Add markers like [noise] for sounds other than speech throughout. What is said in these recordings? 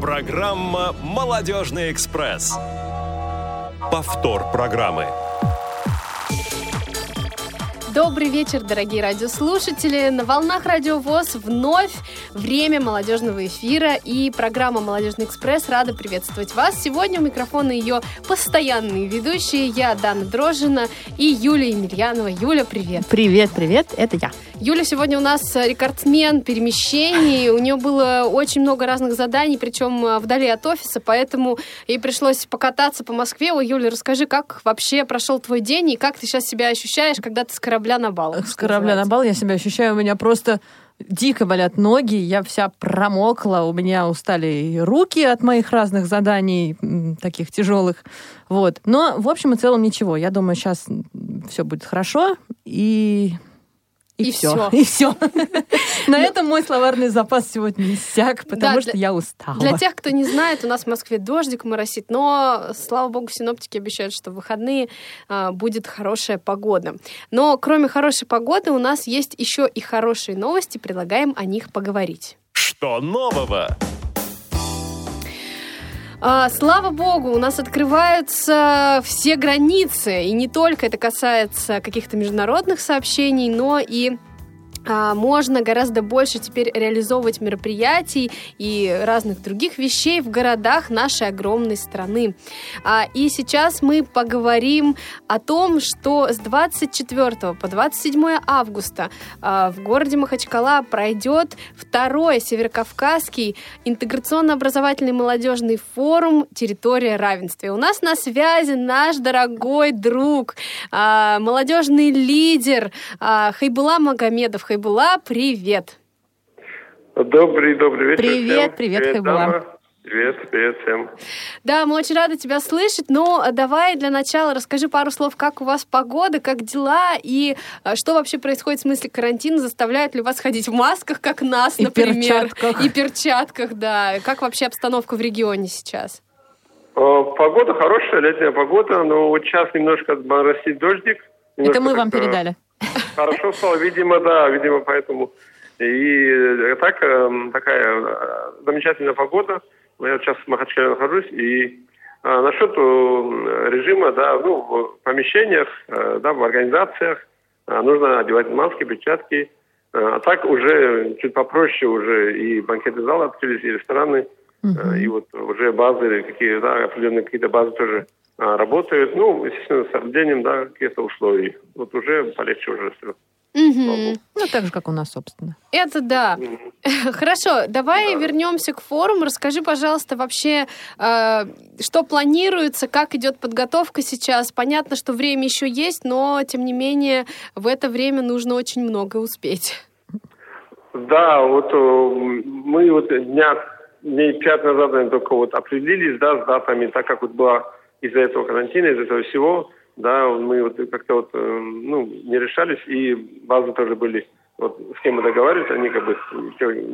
Программа «Молодежный экспресс». Повтор программы. Добрый вечер, дорогие радиослушатели. На волнах Радио ВОЗ вновь время молодежного эфира и программа «Молодежный экспресс» рада приветствовать вас. Сегодня у микрофона ее постоянные ведущие. Я, Дана Дрожина и Юлия Емельянова. Юля, привет. Привет, привет, это я. Юля сегодня у нас рекордсмен перемещений. У нее было очень много разных заданий, причем э, вдали от офиса, поэтому ей пришлось покататься по Москве. Ой, Юля, расскажи, как вообще прошел твой день и как ты сейчас себя ощущаешь, когда ты с корабля на бал? С корабля на бал я себя ощущаю, у меня просто дико болят ноги, я вся промокла, у меня устали руки от моих разных заданий, таких тяжелых. Вот. Но, в общем и целом, ничего. Я думаю, сейчас все будет хорошо, и и, и все. [laughs] И все. На этом мой словарный запас сегодня иссяк, потому что я устала. Для тех, кто не знает, у нас в Москве дождик моросит, но, слава богу, синоптики обещают, что в выходные а, будет хорошая погода. Но кроме хорошей погоды у нас есть еще и хорошие новости, предлагаем о них поговорить. Что нового? А, слава богу, у нас открываются все границы, и не только это касается каких-то международных сообщений, но и можно гораздо больше теперь реализовывать мероприятий и разных других вещей в городах нашей огромной страны. А, и сейчас мы поговорим о том, что с 24 по 27 августа а, в городе Махачкала пройдет второй Северокавказский интеграционно-образовательный молодежный форум «Территория равенства». И у нас на связи наш дорогой друг, молодежный лидер Хайбула Магомедов. Хайбула, привет. Добрый, добрый вечер. Привет, всем. привет, привет Хайбула. Привет, привет всем. Да, мы очень рады тебя слышать, но давай для начала расскажи пару слов, как у вас погода, как дела и а, что вообще происходит в смысле карантина, заставляют ли вас ходить в масках, как нас, и например. Перчатках. И перчатках, да. Как вообще обстановка в регионе сейчас? Погода хорошая, летняя погода, но вот сейчас немножко моросит дождик. Это мы вам передали. Хорошо стало, видимо, да, видимо, поэтому. И э, так, эм, такая э, замечательная погода. Я сейчас в Махачкале нахожусь, и а, насчет режима, да, ну, в помещениях, да, в организациях нужно одевать маски, перчатки. А так уже чуть попроще уже и банкетные залы открылись, и рестораны, uh-huh. и вот уже базы, какие, да, определенные какие-то базы тоже работают. Ну, естественно, с соблюдением, да, каких-то условий. Вот уже полегче уже все. Угу. Ну, так же, как у нас, собственно. Это да. Угу. [laughs] Хорошо, давай да. вернемся к форуму. Расскажи, пожалуйста, вообще, э, что планируется, как идет подготовка сейчас. Понятно, что время еще есть, но, тем не менее, в это время нужно очень много успеть. Да, вот э, мы вот дня, дней пять назад только вот определились, да, с датами, так как вот была из-за этого карантина, из-за этого всего, да, мы вот как-то вот, э, ну, не решались, и базы тоже были, вот с кем мы договаривались, они как бы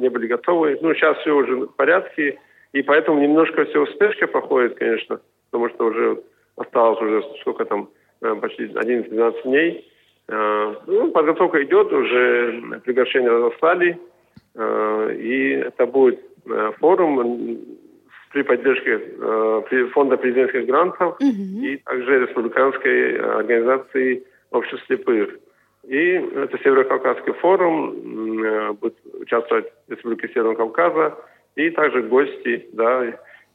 не были готовы. Ну, сейчас все уже в порядке, и поэтому немножко все в спешке проходит, конечно, потому что уже осталось уже сколько там, э, почти 11-12 дней. Э, ну, подготовка идет, уже приглашения разослали, и это будет форум при поддержке э, фонда президентских грантов угу. и также республиканской организации общества слепых. И это Северо-Кавказский форум, э, будет участвовать Республика Северного Кавказа и также гости, да,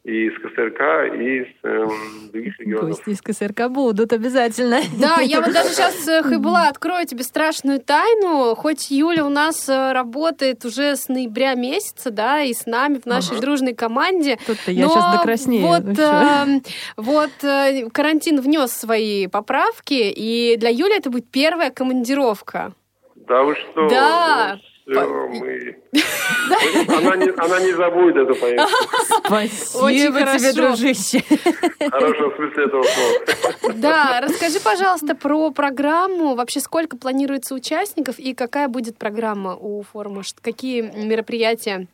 и из КСРК, и из э, других [laughs] регионов. Гости из КСРК будут обязательно. Да, [laughs] я вот даже сейчас, э, Хайбула, открою тебе страшную тайну. Хоть Юля у нас э, работает уже с ноября месяца, да, и с нами в нашей ага. дружной команде. Тут-то я сейчас докраснею. Вот, э, вот э, карантин внес свои поправки, и для Юли это будет первая командировка. Да вы что? Да. Все, мы... Она не, она не забудет эту поездку. Спасибо тебе, дружище. Хорошо, в смысле этого слова. Да, расскажи, пожалуйста, про программу. Вообще, сколько планируется участников и какая будет программа у форума? Какие мероприятия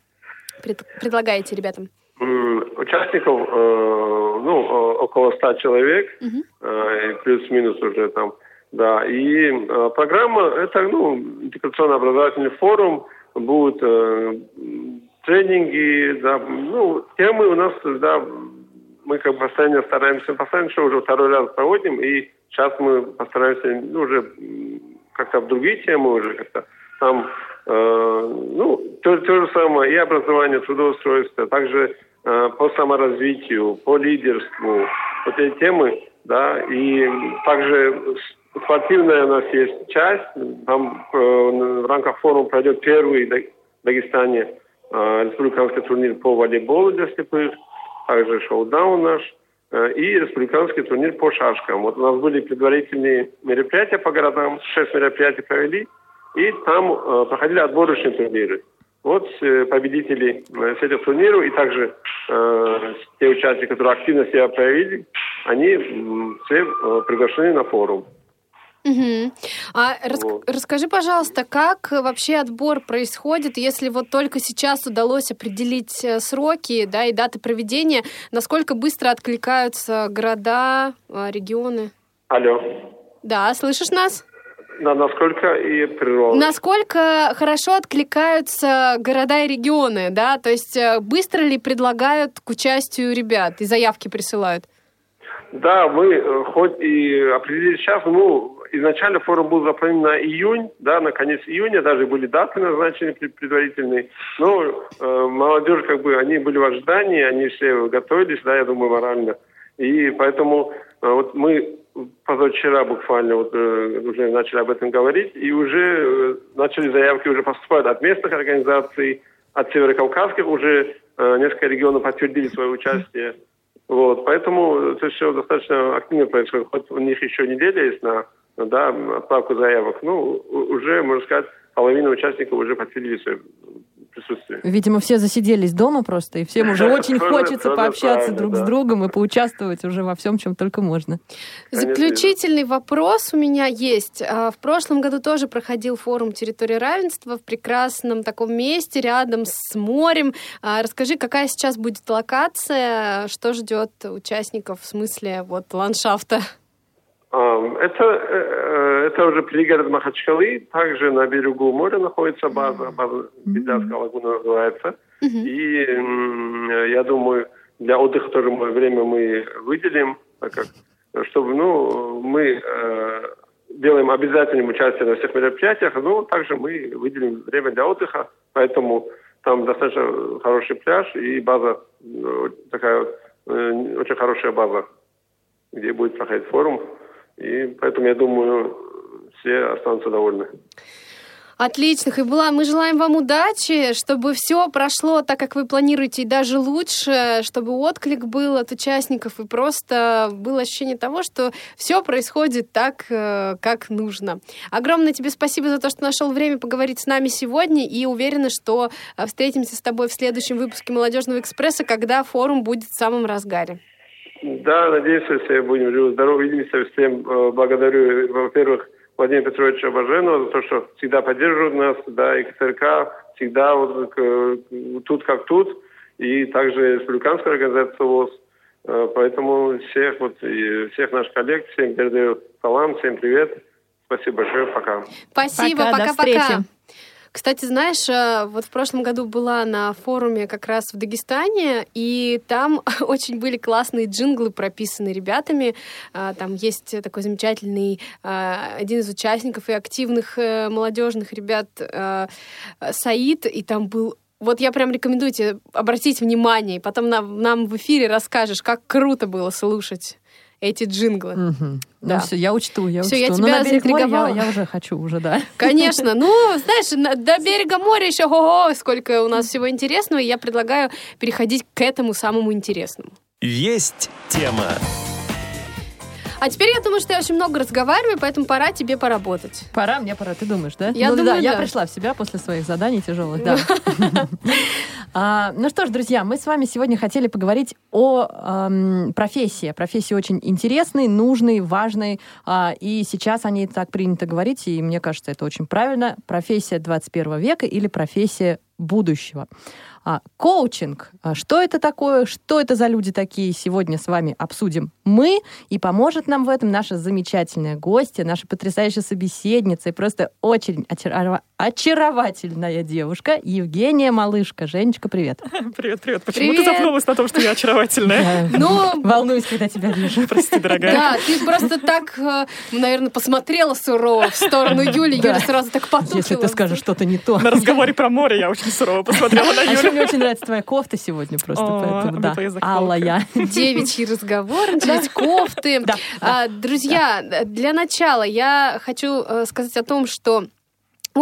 предлагаете ребятам? Участников, э, ну, около ста человек, э, плюс-минус уже там да, и э, программа это ну интеграционно-образовательный форум, будут э, тренинги да, ну, темы у нас, да, мы как бы постоянно стараемся, постоянно что уже второй раз проводим, и сейчас мы постараемся, ну, уже как-то в другие темы уже как-то там, э, ну, то, то же самое, и образование, трудоустройство, также э, по саморазвитию, по лидерству, вот эти темы, да, и также спортивная у нас есть часть, там э, в рамках форума пройдет первый в Дагестане э, республиканский турнир по волейболу для слепых, также шоу-даун наш, э, и республиканский турнир по шашкам. Вот у нас были предварительные мероприятия по городам, шесть мероприятий провели, и там э, проходили отборочные турниры. Вот э, победители э, с этих турниров и также э, те участники, которые активно себя проявили, они все э, приглашены на форум. Угу. А рас- вот. расскажи, пожалуйста, как вообще отбор происходит, если вот только сейчас удалось определить э, сроки, да, и даты проведения, насколько быстро откликаются города, а, регионы? Алло. Да, слышишь нас? Да, насколько и природа. Насколько хорошо откликаются города и регионы, да? То есть э, быстро ли предлагают к участию ребят и заявки присылают? Да, мы э, хоть и определили сейчас, ну, изначально форум был запланирован на июнь, да, на конец июня, даже были даты назначены предварительные. Но э, молодежь, как бы, они были в ожидании, они все готовились, да, я думаю, морально. И поэтому э, вот мы позавчера буквально вот, э, уже начали об этом говорить, и уже э, начали заявки уже поступать от местных организаций, от северокавказских уже э, несколько регионов подтвердили свое участие. Вот, поэтому это все достаточно активно происходит. Хоть у них еще неделя есть на да, отправку заявок. Ну, уже, можно сказать, половина участников уже подтвердили свое присутствие. Видимо, все засиделись дома просто, и всем уже [laughs] очень хочется пообщаться друг с другом и поучаствовать уже во всем, чем только можно. Заключительный вопрос у меня есть. А, в прошлом году тоже проходил форум «Территория равенства» в прекрасном таком месте рядом с морем. А, расскажи, какая сейчас будет локация, что ждет участников в смысле вот ландшафта? Это, э, это уже пригород Махачкалы, также на берегу моря находится база, база Бедянская лагуна называется. И я думаю, для отдыха тоже время мы выделим, так как, чтобы, ну, мы э, делаем обязательным участие на всех мероприятиях, но также мы выделим время для отдыха, поэтому там достаточно хороший пляж и база, э, такая очень хорошая база, где будет проходить форум. И поэтому, я думаю, все останутся довольны. Отлично, Хайбула, мы желаем вам удачи, чтобы все прошло так, как вы планируете, и даже лучше, чтобы отклик был от участников, и просто было ощущение того, что все происходит так, э, как нужно. Огромное тебе спасибо за то, что нашел время поговорить с нами сегодня, и уверена, что э, встретимся с тобой в следующем выпуске «Молодежного экспресса», когда форум будет в самом разгаре. Да, надеюсь, что все будем живы, здоровы, увидимся. Всем э, благодарю, во-первых, Владимира Петровича Баженова за то, что всегда поддерживают нас, да, и КСРК всегда вот э, тут как тут, и также республиканская организация ВОЗ. Э, поэтому всех вот и всех наших коллег, всем передаю салам, всем привет. Спасибо большое, пока. Спасибо, пока-пока. Кстати, знаешь, э, вот в прошлом году была на форуме как раз в Дагестане, и там [laughs] очень были классные джинглы прописаны ребятами. Э, там есть такой замечательный э, один из участников и активных молодежных ребят Саид, и там был вот я прям рекомендую тебе обратить внимание, и потом нам, нам в эфире расскажешь, как круто было слушать эти джинглы. Угу. Да. Ну, все, я учту, я все, учту. я тебя на берег моря я, я уже хочу уже, да. [laughs] Конечно. Ну, знаешь, на, до берега моря еще ого, сколько у нас всего интересного, и я предлагаю переходить к этому самому интересному. Есть тема. А теперь я думаю, что я очень много разговариваю, поэтому пора тебе поработать. Пора, мне пора, ты думаешь, да? Я ну, думаю, да, да. я пришла в себя после своих заданий тяжелых, да. [laughs] [laughs] А, ну что ж, друзья, мы с вами сегодня хотели поговорить о эм, профессии. Профессии очень интересной, нужной, важной. Э, и сейчас о ней так принято говорить, и мне кажется, это очень правильно. Профессия 21 века или профессия будущего. А, коучинг. А, что это такое? Что это за люди такие? Сегодня с вами обсудим мы. И поможет нам в этом наша замечательная гостья, наша потрясающая собеседница и просто очень очаровательная девушка Евгения Малышка. Женечка, привет. [laughs] Привет, привет. Почему Привет. ты запнулась на том, что я очаровательная? Я [laughs] Ну, волнуюсь, когда тебя вижу. Прости, дорогая. да, ты просто так, э, наверное, посмотрела сурово в сторону Юли. Юля сразу так потупила. Если ты скажешь что-то не то. На разговоре про море я очень сурово посмотрела на А Юлю. мне очень нравится твоя кофта сегодня просто, поэтому да. заколка. Алая. Девичий разговор, начались кофты. Да, А, Друзья, для начала я хочу э, сказать о том, что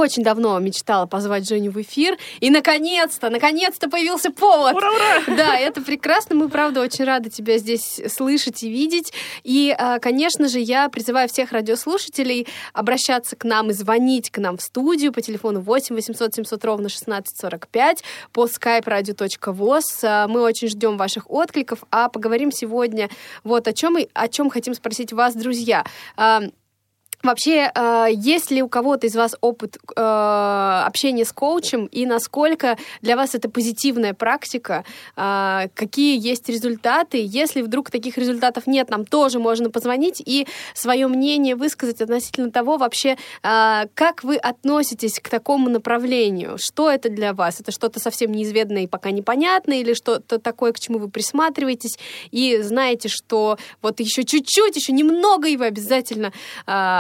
очень давно мечтала позвать Женю в эфир, и наконец-то, наконец-то появился повод. Ура, ура! Да, это прекрасно. Мы, правда, очень рады тебя здесь слышать и видеть. И, а, конечно же, я призываю всех радиослушателей обращаться к нам и звонить к нам в студию по телефону 8 800 700 ровно 1645 по skype radio.voz. А, Мы очень ждем ваших откликов, а поговорим сегодня вот о чем, и о чем хотим спросить вас, друзья. Вообще, э, есть ли у кого-то из вас опыт э, общения с коучем и насколько для вас это позитивная практика? Э, какие есть результаты? Если вдруг таких результатов нет, нам тоже можно позвонить и свое мнение высказать относительно того вообще, как вы относитесь к такому направлению? Что это для вас? Это что-то совсем неизведанное и пока непонятное или что-то такое, к чему вы присматриваетесь и знаете, что вот еще чуть-чуть, еще немного, и вы обязательно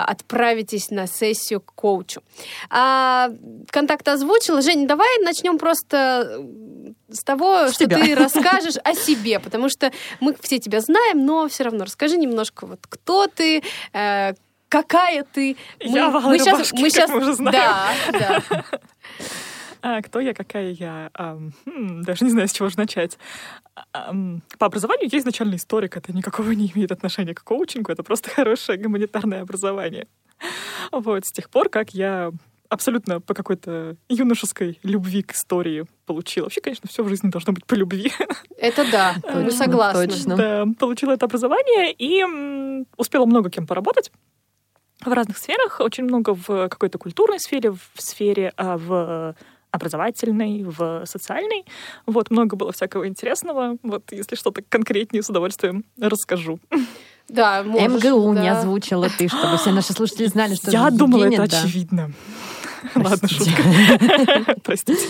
отправитесь на сессию к коучу. А, контакт озвучила. Женя, давай начнем просто с того, С что тебя. ты расскажешь о себе, потому что мы все тебя знаем, но все равно расскажи немножко, вот кто ты, э, какая ты. Я в алой рубашке, как мы уже знаем. Да, да. А, кто я, какая я? Ам, хм, даже не знаю, с чего же начать. Ам, по образованию я изначально историк. Это никакого не имеет отношения к коучингу. Это просто хорошее гуманитарное образование. Вот, с тех пор, как я абсолютно по какой-то юношеской любви к истории получила. Вообще, конечно, все в жизни должно быть по любви. Это да, [laughs] Точно, согласны. точно. Да, получила это образование и успела много кем поработать в разных сферах, очень много в какой-то культурной сфере, в сфере а, в образовательной, в социальной. Вот, много было всякого интересного. Вот, если что-то конкретнее, с удовольствием расскажу. Да, можешь, МГУ не да. озвучила ты, чтобы все наши слушатели знали, что Я думала, Евгения, это да. очевидно. Ладно, шутка. [laughs] Простите.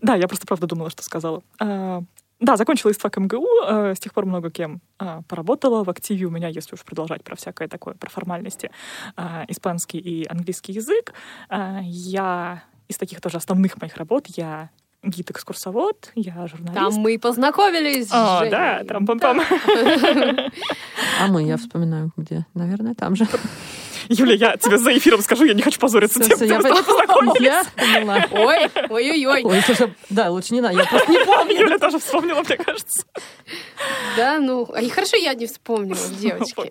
Да, я просто правда думала, что сказала. А, Да, закончила истфак МГУ, э, с тех пор много кем а, поработала. В активе у меня, если уж продолжать про всякое такое, про формальности, а, испанский и английский язык. А, Я из таких тоже основных моих работ, я гид-экскурсовод, я журналист. Там мы и познакомились. О, Женей. да, трам-пам-пам. А мы, я вспоминаю, где. Наверное, там же. Юля, я тебе за эфиром скажу, я не хочу позориться тем, Всё, что я пон- познакомились. Я поняла. Ой, ой-ой-ой. Ой, слушай, да, лучше не надо, я просто не помню. Юля тоже вспомнила, мне кажется. Да, ну, а и хорошо я не вспомнила, девочки.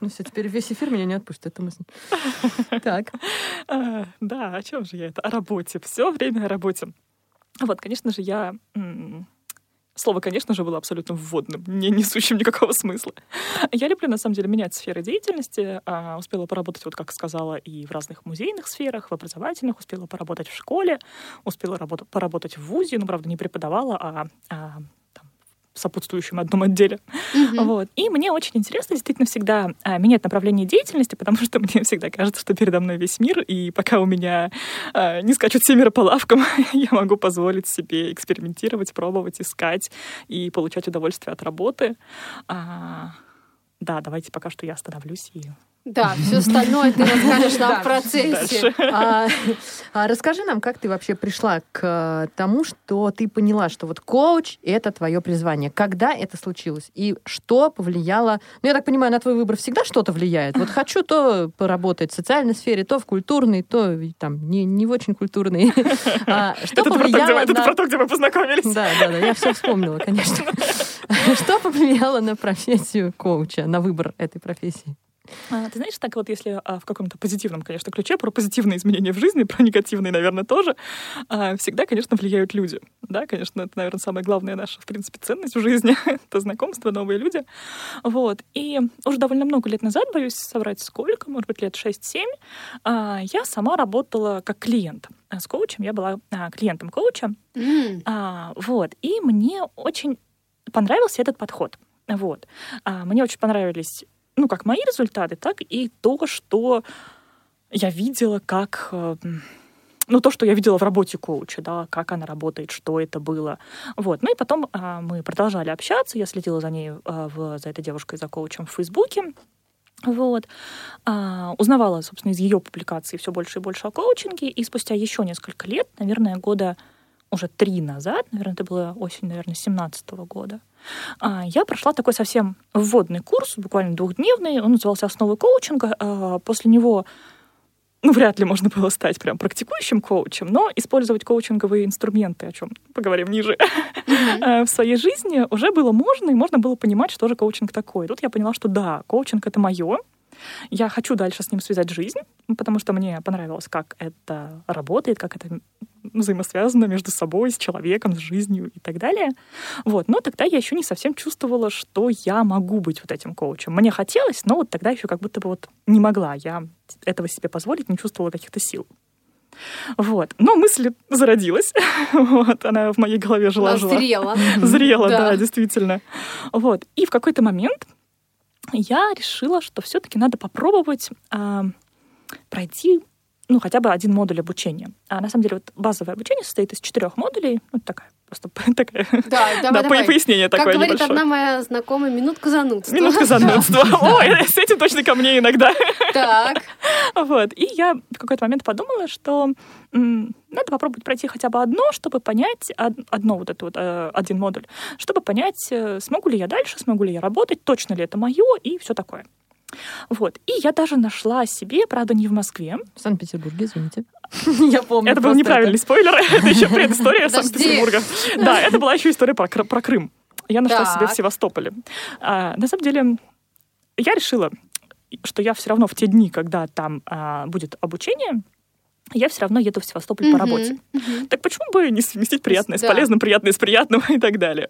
Ну все, теперь весь эфир меня не отпустит эта мысль. Так. А, Да, о чем же я это? О работе. Все время о работе. Вот, конечно же, я... Слово, конечно же, было абсолютно вводным, не несущим никакого смысла. Я люблю, на самом деле, менять сферы деятельности. А, Успела поработать, вот как сказала, и в разных музейных сферах, в образовательных, успела поработать в школе, успела работа- поработать в ВУЗе, ну, правда, не преподавала, а, а, сопутствующем одном отделе. Вот. И мне очень интересно действительно всегда а, менять направление деятельности, потому что [laughs] мне всегда кажется, что передо мной весь мир, и пока у меня а, не скачут семеро по лавкам, [laughs] я могу позволить себе экспериментировать, пробовать, искать и получать удовольствие от работы. А, да, давайте пока что я остановлюсь и Да, все остальное ты [laughs] расскажешь нам в процессе. А, а расскажи нам, как ты вообще пришла к э, тому, что ты поняла, что вот коуч — это твое призвание. Когда это случилось? И что повлияло... Ну, я так понимаю, на твой выбор всегда что-то влияет. Вот хочу то поработать в социальной сфере, то в культурной, то там не, не в очень культурной. [laughs] А Что повлияло это про то, где мы познакомились. Да, да, да, я все вспомнила, конечно. [laughs] Что повлияло на профессию коуча, на выбор этой профессии? А, ты знаешь, так вот, если а, в каком-то позитивном, конечно, ключе, про позитивные изменения в жизни, про негативные, наверное, тоже, а, всегда, конечно, влияют люди. Да, конечно, это, наверное, самая главная наша, в принципе, ценность в жизни. [laughs] это знакомство, новые люди. Вот. И уже довольно много лет назад, боюсь соврать сколько, может быть, лет 6-7, а, я сама работала как клиент. А С коучем я была а, клиентом коуча. М, А, вот. И мне очень понравился этот подход. Вот. А, мне очень понравились, ну, как мои результаты, так и то, что я видела, как э, ну, то, что я видела в работе коуча, да, как она работает, что это было. Вот. Ну и потом а, мы продолжали общаться, я следила за ней, а, в, за этой девушкой, за коучем в Фейсбуке. Вот. А, узнавала, собственно, из ее публикаций все больше и больше о коучинге, и спустя еще несколько лет, наверное, года уже три назад, наверное, это было осень, наверное, 17 года, а, я прошла такой совсем вводный курс, буквально двухдневный, он назывался «Основы коучинга». А, после него ну, вряд ли можно было стать прям практикующим коучем, но использовать коучинговые инструменты, о чем поговорим ниже, mm-hmm. в своей жизни уже было можно, и можно было понимать, что же коучинг такой. Тут я поняла, что да, коучинг — это мое, я хочу дальше с ним связать жизнь, потому что мне понравилось, как это работает, как это взаимосвязано между собой, с человеком, с жизнью и так далее. Вот. Но тогда я еще не совсем чувствовала, что я могу быть вот этим коучем. Мне хотелось, но вот тогда еще как будто бы вот не могла. Я этого себе позволить, не чувствовала каких-то сил. Вот. Но мысль зародилась. [laughs] вот. Она в моей голове жила-жила. Зрела. Зрела, да. да, действительно. Вот. И в какой-то момент я решила, что все-таки надо попробовать а, пройти ну, хотя бы один модуль обучения. А на самом деле вот базовое обучение состоит из четырех модулей. Ну, такая просто [laughs] такая. Да, давай, да, давай. пояснение как такое говорит небольшое. одна моя знакомая, минутка занудства. Минутка занудства. [laughs] Ой, с этим точно ко мне иногда. Так. [laughs] Вот. И я в какой-то момент подумала, что надо попробовать пройти хотя бы одно, чтобы понять, одно вот это вот, э, один модуль, чтобы понять, э, смогу ли я дальше, смогу ли я работать, точно ли это мое и все такое. Вот. И я даже нашла себе, правда, не в Москве. В Санкт-Петербурге, извините. [laughs] Я помню. Это был неправильный спойлер. [laughs] Это еще предыстория Санкт-Петербурга. Да, это была еще история про Крым. Я нашла себе в Севастополе. А, на самом деле, я решила, что я все равно в те дни, когда там а, будет обучение, я все равно еду в Севастополь по работе. Так почему бы не совместить приятное с полезным, приятное с приятным [laughs] и так далее?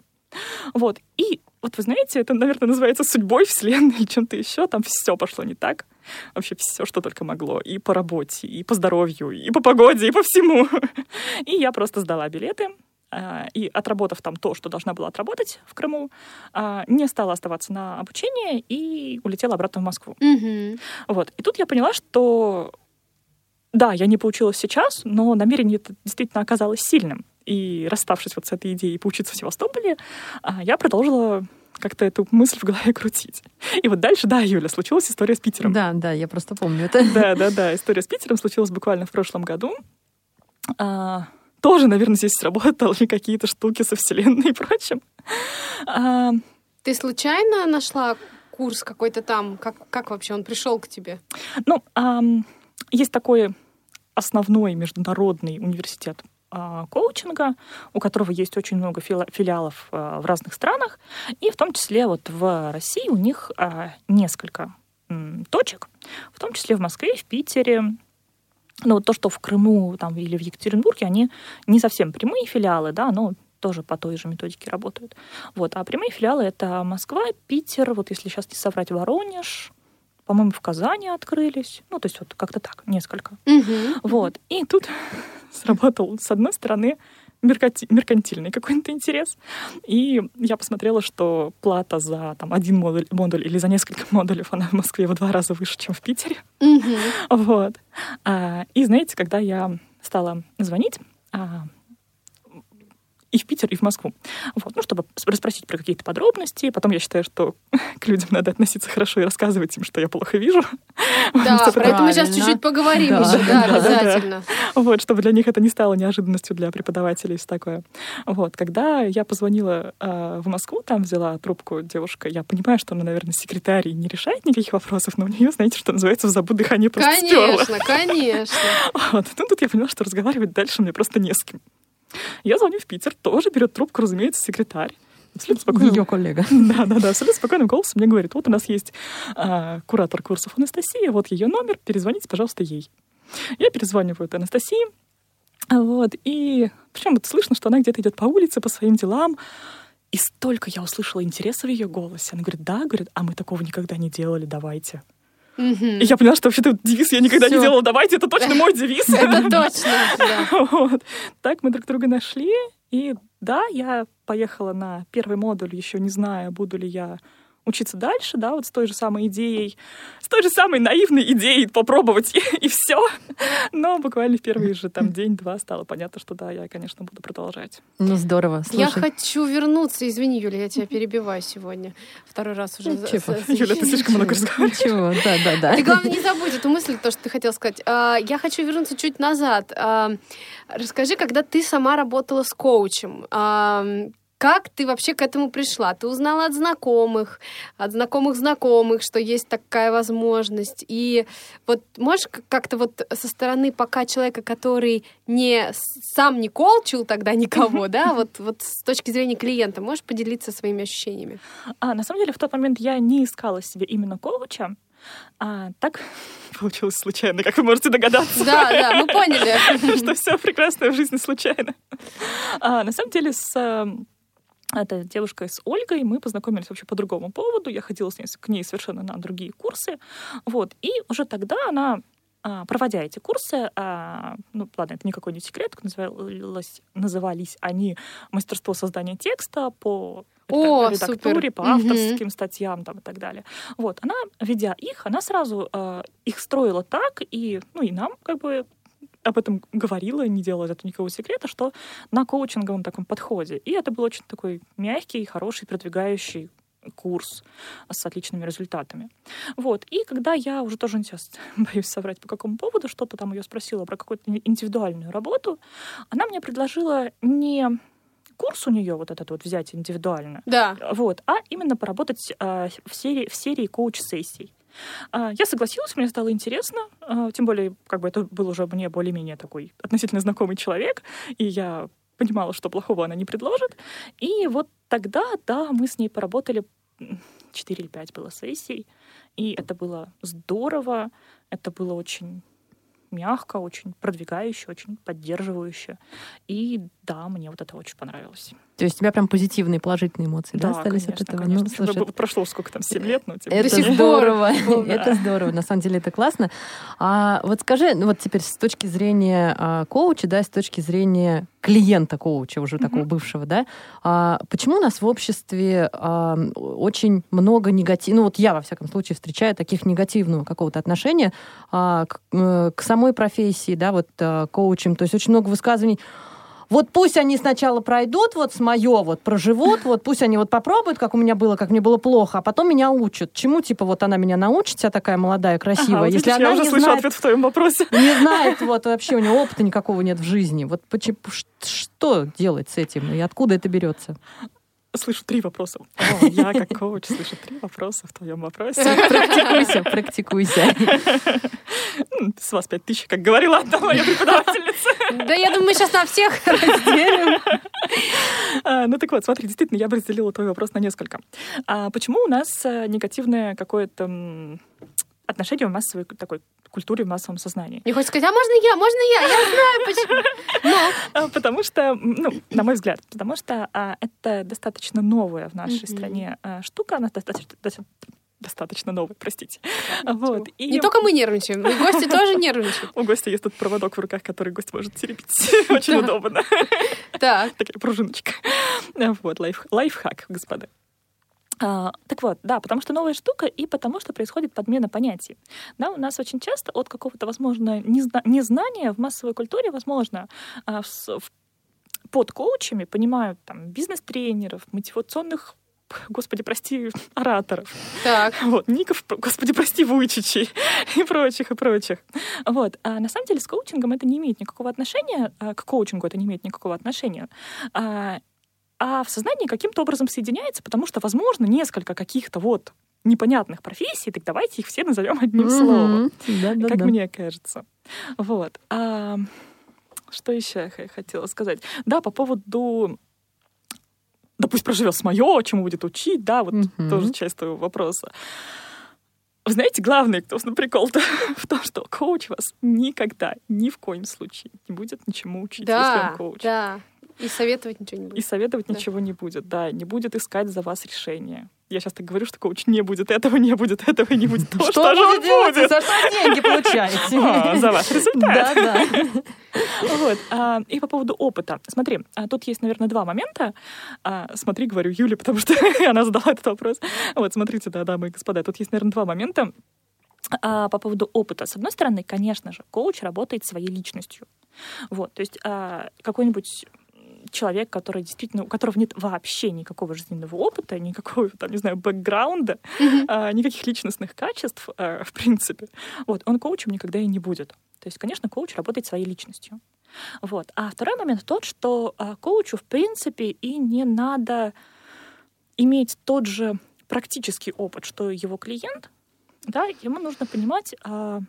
Вот. И вот вы знаете, это, наверное, называется судьбой Вселенной или чем-то еще. Там все пошло не так. Вообще все, что только могло. И по работе, и по здоровью, и по погоде, и по всему. И я просто сдала билеты. А, и отработав там то, что должна была отработать в Крыму, а, не стала оставаться на обучение и улетела обратно в Москву. Угу. Вот. И тут я поняла, что да, я не получилась сейчас, но намерение действительно оказалось сильным. И расставшись вот с этой идеей поучиться в Севастополе, а, я продолжила как-то эту мысль в голове [laughs] крутить. И вот дальше, да, Юля, случилась история с Питером. Да, да, я просто помню это. Да, да, да, история с Питером случилась буквально в прошлом году. А, тоже, наверное, здесь сработали [laughs] какие-то штуки со Вселенной и прочим. А, Ты случайно нашла курс какой-то там? Как, как вообще он пришел к тебе? Ну, а, есть такой основной международный университет коучинга, у которого есть очень много филиалов а, в разных странах, и в том числе вот в России у них а, несколько точек, в том числе в Москве, в Питере, но вот то, что в Крыму там, или в Екатеринбурге, они не совсем прямые филиалы, да, но тоже по той же методике работают. Вот. А прямые филиалы — это Москва, Питер, вот если сейчас не соврать, Воронеж, по-моему, в Казани открылись. Ну, то есть вот как-то так, несколько. Угу. Вот. И тут [laughs] сработал, с одной стороны, меркантильный какой-то интерес. И я посмотрела, что плата за там, один модуль, модуль или за несколько [laughs] модулей, она в Москве в два раза выше, чем в Питере. Mm-hmm. [laughs] Вот. А, и знаете, когда я стала звонить, а, и в Питер, и в Москву. Вот, ну, чтобы расспросить про какие-то подробности. Потом я считаю, что [laughs] к людям надо относиться хорошо и рассказывать им, что я плохо вижу. [laughs] Да, про это мы сейчас чуть-чуть поговорим да. еще, [laughs] да, обязательно. Вот, чтобы для них это не стало неожиданностью для преподавателей и все такое. Вот, когда я позвонила э, в Москву, там взяла трубку девушка, я понимаю, что она, наверное, секретарь и не решает никаких вопросов, но у нее, знаете, что называется, в забу дыхание просто Конечно, стерла. конечно. Вот, ну, тут я поняла, что разговаривать дальше мне просто не с кем. Я звоню в Питер, тоже берет трубку, разумеется, секретарь. Абсолютно спокойным... Ее коллега. [laughs] Да, да, да. Абсолютно спокойным голосом мне говорит, вот у нас есть а, куратор курсов Анастасия, вот ее номер, перезвоните, пожалуйста, ей. Я перезваниваю Анастасии, вот, и причем вот слышно, что она где-то идет по улице, по своим делам, и столько я услышала интереса в ее голосе. Она говорит, да, говорит, а мы такого никогда не делали, давайте. И я поняла, что вообще-то девиз я никогда Всё. не делала. Давайте, это точно мой девиз. Это [laughs] точно. Так мы друг друга нашли. И да, я поехала на первый модуль, еще не зная, буду ли я учиться дальше, да, вот с той же самой идеей, с той же самой наивной идеей попробовать и, и все. Но буквально в первый же там день-два стало понятно, что да, я, конечно, буду продолжать. Ну, здорово. Слушай. Я хочу вернуться. Извини, Юля, я тебя перебиваю сегодня. Второй раз уже. Ничего. за- Юля, ты слишком много разговариваешь. Ничего, да, да, да. Ты, главное, не забудь эту мысль, то, что ты хотел сказать. А, Я хочу вернуться чуть назад. А, Расскажи, когда ты сама работала с коучем, а, как ты вообще к этому пришла? Ты узнала от знакомых, от знакомых знакомых, что есть такая возможность. И вот можешь как-то вот со стороны пока человека, который не сам не коучил тогда никого, да, вот, вот с точки зрения клиента, можешь поделиться своими ощущениями? А, на самом деле, в тот момент я не искала себе именно коуча. А, так [laughs] получилось случайно, как вы можете догадаться. Да, да, мы поняли. [laughs] что все прекрасное в жизни случайно. А, на самом деле, с э, этой девушкой, с Ольгой, мы познакомились вообще по другому поводу. Я ходила с ней, к ней совершенно на другие курсы. Вот. И уже тогда она а, проводя эти курсы, а, ну, ладно, это никакой не секрет, называлось, назывались они «Мастерство создания текста» по О, редактуре, супер. по авторским статьям там, и так далее. Вот, она, ведя их, она сразу э, их строила так, и, ну, и нам как бы об этом говорила, не делала из этого никакого секрета, что на коучинговом таком подходе. И это был очень такой мягкий, хороший, продвигающий курс с отличными результатами. Вот. И когда я уже тоже сейчас [laughs] боюсь соврать по какому поводу, что-то там ее спросила про какую-то индивидуальную работу, она мне предложила не курс у нее вот этот вот взять индивидуально, Да. вот, а именно поработать а, в серии, в серии коуч-сессий. А, Я согласилась, мне стало интересно, а, тем более, как бы это был уже мне более-менее такой относительно знакомый человек, и я понимала, что плохого она не предложит. И вот тогда, да, мы с ней поработали, м, 4 или 5 было сессий, и это было здорово, это было очень мягко, очень продвигающе, очень поддерживающе. И да, мне вот это очень понравилось. То есть у тебя прям позитивные, положительные эмоции, да, остались конечно, от этого? конечно. Ну, слушай, Вот Прошло сколько там, 7 лет, но тем не Это пор. здорово, Ну, [laughs] да. [laughs] это здорово, на самом деле это классно. А вот скажи, ну вот теперь с точки зрения а, коуча, да, с точки зрения клиента коуча уже такого бывшего, да, а, почему у нас в обществе а, очень много негатива, ну вот я во всяком случае встречаю таких негативного какого-то отношения а, к, э, к самой профессии, да, вот а, коучем, то есть очень много высказываний. Вот пусть они сначала пройдут, вот с мое, вот проживут, вот пусть они вот попробуют, как у меня было, как мне было плохо, а потом меня учат. Чему, типа, вот она меня научит, вся такая молодая, красивая, Ага, вот если видишь, она я уже не слышу знает, ответ в твоем вопросе. [laughs] не знает, вот вообще у нее опыта никакого нет в жизни. Вот почему, что делать с этим и откуда это берется? Слышу три вопроса. О, [laughs] я как коуч слышу три вопроса в твоем вопросе. [laughs] Практикуйся, практикуйся. С вас пять тысяч, как говорила одна моя преподавательница. [laughs] Да я думаю, мы сейчас на всех разделим. А, Ну так вот, смотри, действительно, я бы разделила твой вопрос на несколько. А Почему у нас э, негативное какое-то отношение в массовой такой культуре, в массовом сознании? Не хочешь сказать, а можно я, можно я? Я знаю, почему. А, Потому что, ну, на мой взгляд, потому что а, это достаточно новая в нашей Мгм. стране а, штука, она достаточно, доста- достаточно новая, простите. Вот. И Не только мы нервничаем, и гости [laughs] тоже нервничают. у гостя есть тут проводок в руках, который гость может теребить. [laughs] [laughs] Очень Да. удобно. Так, Такая пружиночка. Вот, лайф, лайфхак, господа. А, так вот, да, потому что новая штука и потому что происходит подмена понятий. Да, у нас очень часто от какого-то, возможно, незна- незнания в массовой культуре, возможно, а, в в- под коучами понимают там бизнес-тренеров, мотивационных [laughs] Господи, прости, [laughs] ораторов. так. [laughs] Вот, Ников, господи, прости, Вуйчичей и прочих, и прочих. Вот. А на самом деле с коучингом это не имеет никакого отношения, а, к коучингу это не имеет никакого отношения. А, а в сознании каким-то образом соединяется, потому что, возможно, несколько каких-то вот непонятных профессий, так давайте их все назовем одним словом, Да, как мне кажется. Вот. А, что еще я хотела сказать? Да, по поводу да пусть проживет с мое, чему будет учить, да, вот Мгм. тоже часть твоего вопроса. Вы знаете, главный, кто на прикол-то [laughs] в том, что коуч вас никогда, ни в коем случае не будет ничему учить, если Да, он коуч. да. И советовать ничего не будет. И советовать Да. ничего не будет, да, не будет искать за вас решение. Я сейчас так говорю, что коуч не будет, этого не будет, этого не будет. То, Что же будет делать? будет? За что деньги получаете? [laughs] А, За ваш результат. Да, да. Вот. а, И по поводу опыта. Смотри, а, тут есть, наверное, два момента. Смотри, говорю Юле, потому что [laughs] она задала этот вопрос. Вот, смотрите, да, дамы и господа, тут есть, наверное, два момента. А, По поводу опыта. С одной стороны, конечно же, коуч работает своей личностью. Вот, то есть а, какой-нибудь человек, который действительно, у которого нет вообще никакого жизненного опыта, никакого, там, не знаю, бэкграунда, а, никаких личностных качеств, а, в принципе, вот, он коучем никогда и не будет. То есть, конечно, коуч работает своей личностью. Вот. А второй момент тот, что а, коучу, в принципе, и не надо иметь тот же практический опыт, что его клиент, да, ему нужно понимать а,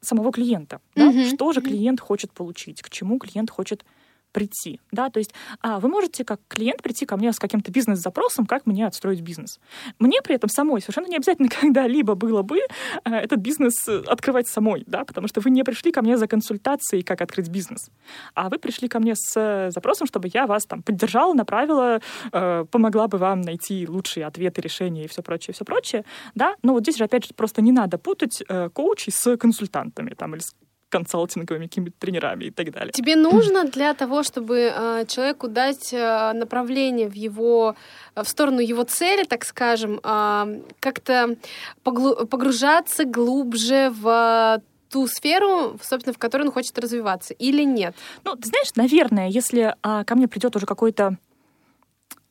самого клиента, да, Мгм. что же клиент хочет получить, к чему клиент хочет прийти, да, то есть а, вы можете как клиент прийти ко мне с каким-то бизнес-запросом, как мне отстроить бизнес. Мне при этом самой совершенно не обязательно [laughs] когда-либо было бы э, этот бизнес э, открывать самой, да, потому что вы не пришли ко мне за консультацией, как открыть бизнес, а вы пришли ко мне с э, запросом, чтобы я вас там поддержала, направила, э, помогла бы вам найти лучшие ответы, решения и все прочее, все прочее, да, но вот здесь же опять же просто не надо путать э, коучей с консультантами там или с консалтинговыми какими-то тренерами и так далее. Тебе нужно для того, чтобы э, человеку дать э, направление в его в сторону его цели, так скажем, э, как-то погружаться глубже в ту сферу, собственно, в которой он хочет развиваться, или нет? Ну, ты знаешь, наверное, если а, ко мне придет уже какой-то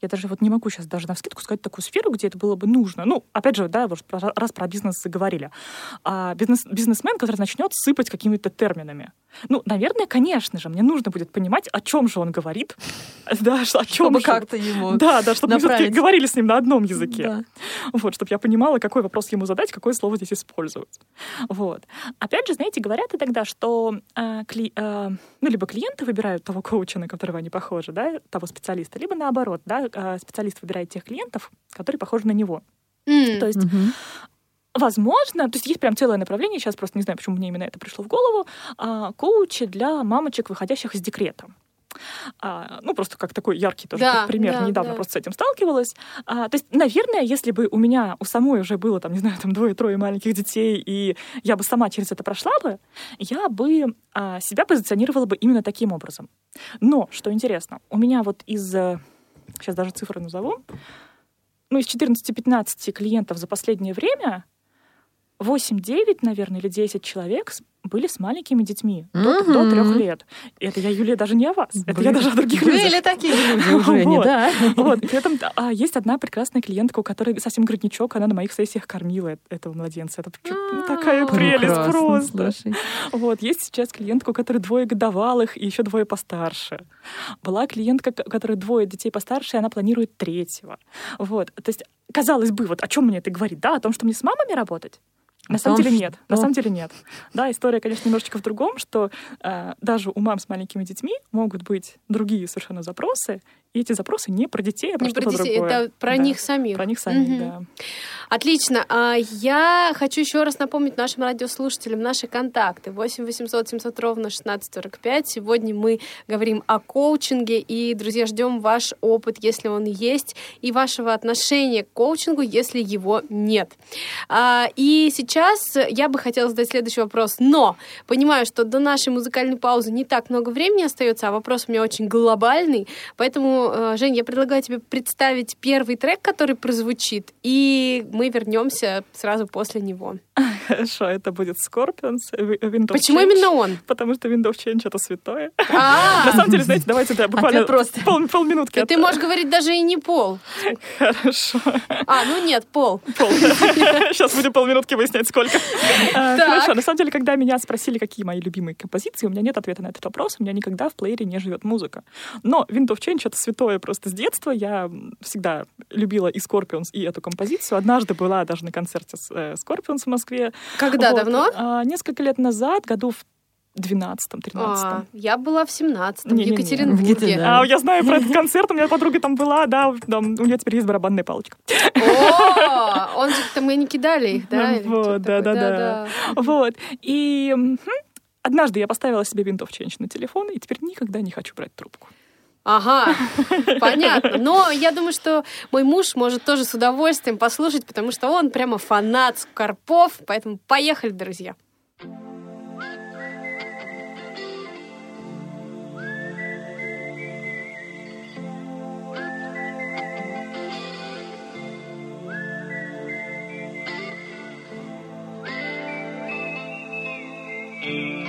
я даже вот не могу сейчас даже на вскидку сказать такую сферу, где это было бы нужно. Ну, опять же, да, вот раз про бизнес заговорили. А бизнес, бизнесмен, который начнет сыпать какими-то терминами. Ну, наверное, конечно же, мне нужно будет понимать, о чем же он говорит. [laughs] Да, о чем Чтобы же. как-то его Да, да, чтобы мы все-таки направить. говорили с ним на одном языке. Да. Вот, чтобы я понимала, какой вопрос ему задать, какое слово здесь использовать. Вот. Опять же, знаете, говорят иногда, что э, кли- э, ну, либо клиенты выбирают того коуча, на которого они похожи, да, того специалиста, либо наоборот, да, э, специалист выбирает тех клиентов, которые похожи на него. М, То есть Мгм. Возможно, то есть есть прям целое направление, сейчас просто не знаю, почему мне именно это пришло в голову, а, коучи для мамочек, выходящих из декрета. А, ну, просто как такой яркий тоже Да, пример. да, Недавно да. просто с этим сталкивалась. А, то есть, наверное, если бы у меня у самой уже было, там, не знаю, там двое-трое маленьких детей, и я бы сама через это прошла бы, я бы а, себя позиционировала бы именно таким образом. Но, что интересно, у меня вот из... э, Сейчас даже цифры назову. Ну, из 14-15 клиентов за последнее время 8-9, наверное, или 10 человек были с маленькими детьми до, Мгм. трех лет. Это я, Юлия, даже не о вас. Это я Были- даже о других Были людях. такие люди уже, [laughs] не да? Вот. При этом а, есть одна прекрасная клиентка, у которой совсем грудничок, она на моих сессиях кормила этого младенца. Это ну, такая прелесть просто. слушай. Вот, есть сейчас клиентка, у которой двое годовалых и еще двое постарше. Была клиентка, у которой двое детей постарше, и она планирует третьего. Вот, то есть, казалось бы, вот о чем мне это говорит, да, о том, что мне с мамами работать? На самом деле нет. На самом деле нет. Да, история, конечно, немножечко в другом, что э, даже у мам с маленькими детьми могут быть другие совершенно запросы, и эти запросы не про детей, а про Не про что-то детей, другое. это про Да, них самих. Про них самих, да. Отлично. А Я хочу еще раз напомнить нашим радиослушателям наши контакты. 8 800 700 ровно 1645. Сегодня мы говорим о коучинге. И, друзья, ждем ваш опыт, если он есть, и вашего отношения к коучингу, если его нет. А, И сейчас я бы хотела задать следующий вопрос. Но понимаю, что до нашей музыкальной паузы не так много времени остается, а вопрос у меня очень глобальный. Поэтому, э, Жень, я предлагаю тебе представить первый трек, который прозвучит, и мы вернемся сразу после него. [laughs] Хорошо, это будет Scorpions, Ви- Wind of Почему Change. именно он? Потому что Wind of Change — это святое. А, [laughs] На самом деле, знаете, давайте да, буквально просто. пол, полминутки. ты можешь говорить даже и не пол. [laughs] Хорошо. А, ну нет, пол. Пол. Сейчас будем полминутки выяснять, сколько. А. Хорошо. На самом деле, когда меня спросили, какие мои любимые композиции, у меня нет ответа на этот вопрос. У меня никогда в плеере не живет музыка. Но Wind of Change — это святое просто с детства. Я всегда любила и Scorpions, и эту композицию. Однажды была даже на концерте с э, Scorpions в Москве. Москве. Когда вот. давно? А, несколько лет назад, году в 12 13 а, Я была в 17-м, не, в Екатеринбурге. Не, не, не. А, я знаю про этот концерт, у меня подруга там была, да, там, у меня теперь есть барабанная палочка. О, он же, мы не кидали их, да? Вот, да-да-да. Вот, и однажды я поставила себе винтов на телефон, и теперь никогда не хочу брать трубку. Ага, [laughs] понятно. Но я думаю, что мой муж может тоже с удовольствием послушать, потому что он прямо фанат Скорпов. Поэтому поехали, друзья. thank you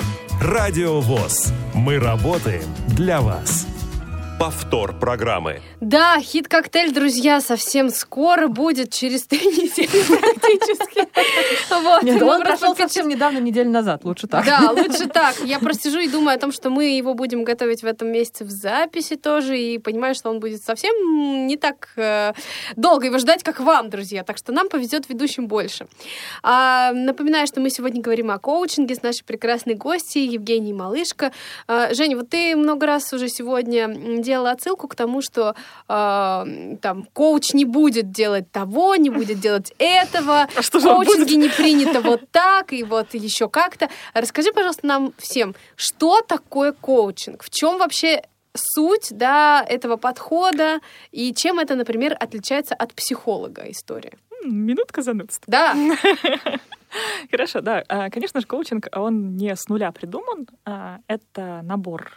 Радио ВОЗ. Мы работаем для вас. Повтор программы. Да, хит-коктейль, друзья, совсем скоро будет, через три [laughs] недели практически. Вот, Нет, он прошел совсем недавно, неделю назад, лучше так. Да, лучше так. Я просто сижу и думаю о том, что мы его будем готовить в этом месяце в записи тоже, и понимаю, что он будет совсем не так э, долго его ждать, как вам, друзья. Так что нам повезет ведущим больше. А, напоминаю, что мы сегодня говорим о коучинге с нашей прекрасной гостьей Евгенией Малышко. А, Женя, вот ты много раз уже сегодня делала отсылку к тому, что а, там коуч не будет делать того, не будет делать этого, [laughs] А что в коучинге не принято вот так и вот еще как-то. Расскажи, пожалуйста, нам всем, что такое коучинг? В чем вообще суть да, этого подхода и чем это, например, отличается от психолога история? Минутка занудства. Да, [laughs] Хорошо, да. А, Конечно же, коучинг, он не с нуля придуман. а, Это набор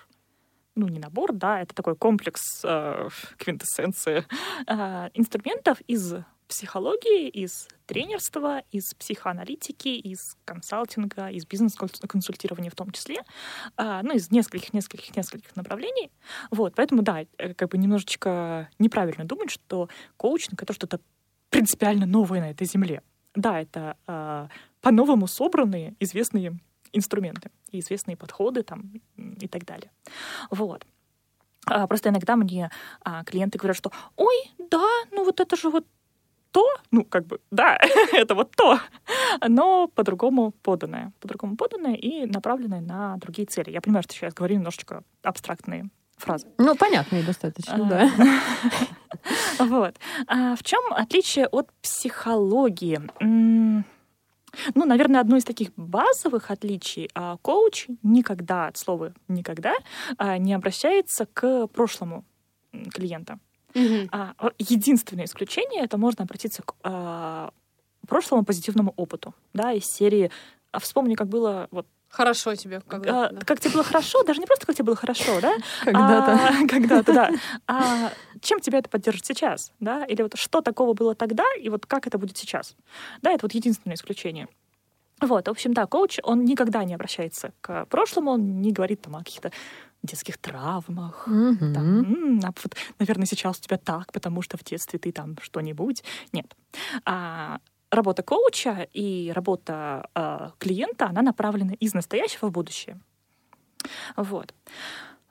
ну, не набор, да, это такой комплекс, э, [laughs] квинтэссенция [laughs] э, инструментов из психологии, из тренерства, из психоаналитики, из консалтинга, из бизнес-консультирования в том числе, а, ну, из нескольких-нескольких-нескольких направлений. Вот, поэтому, да, э, как бы немножечко неправильно думать, что коучинг — это что-то принципиально новое на этой земле. Да, это а, по-новому собранные известные инструменты и известные подходы там и так далее. Вот. А, Просто иногда мне а, клиенты говорят, что «Ой, да, ну вот это же вот то, ну, как бы, да, [laughs] это вот то, но по-другому поданное, по-другому поданное и направленное на другие цели. Я понимаю, что сейчас говорю немножечко абстрактные фразы. Ну, понятные достаточно, А, да. [laughs] Вот. А в чем отличие от психологии? Ну, наверное, одно из таких базовых отличий. а, Коуч никогда, от слова никогда, а, не обращается к прошлому клиента. Мгм. А, Единственное исключение это можно обратиться к а, прошлому позитивному опыту, да, из серии «А вспомни, как было вот хорошо тебе. Когда, а, как тебе было хорошо, даже не просто как тебе было хорошо, да, [laughs] Когда-то. а, [laughs] когда-то, да. [laughs] А чем тебя это поддержит сейчас, да? Или вот что такого было тогда, и вот как это будет сейчас? Да, это вот единственное исключение. Вот, в общем, да, коуч, он никогда не обращается к прошлому, он не говорит там о каких-то детских травмах, Мгм. там, «М, а вот, наверное, сейчас у тебя так, потому что в детстве ты там что-нибудь. Нет. А, работа коуча и работа а, клиента, она направлена из настоящего в будущее. Вот.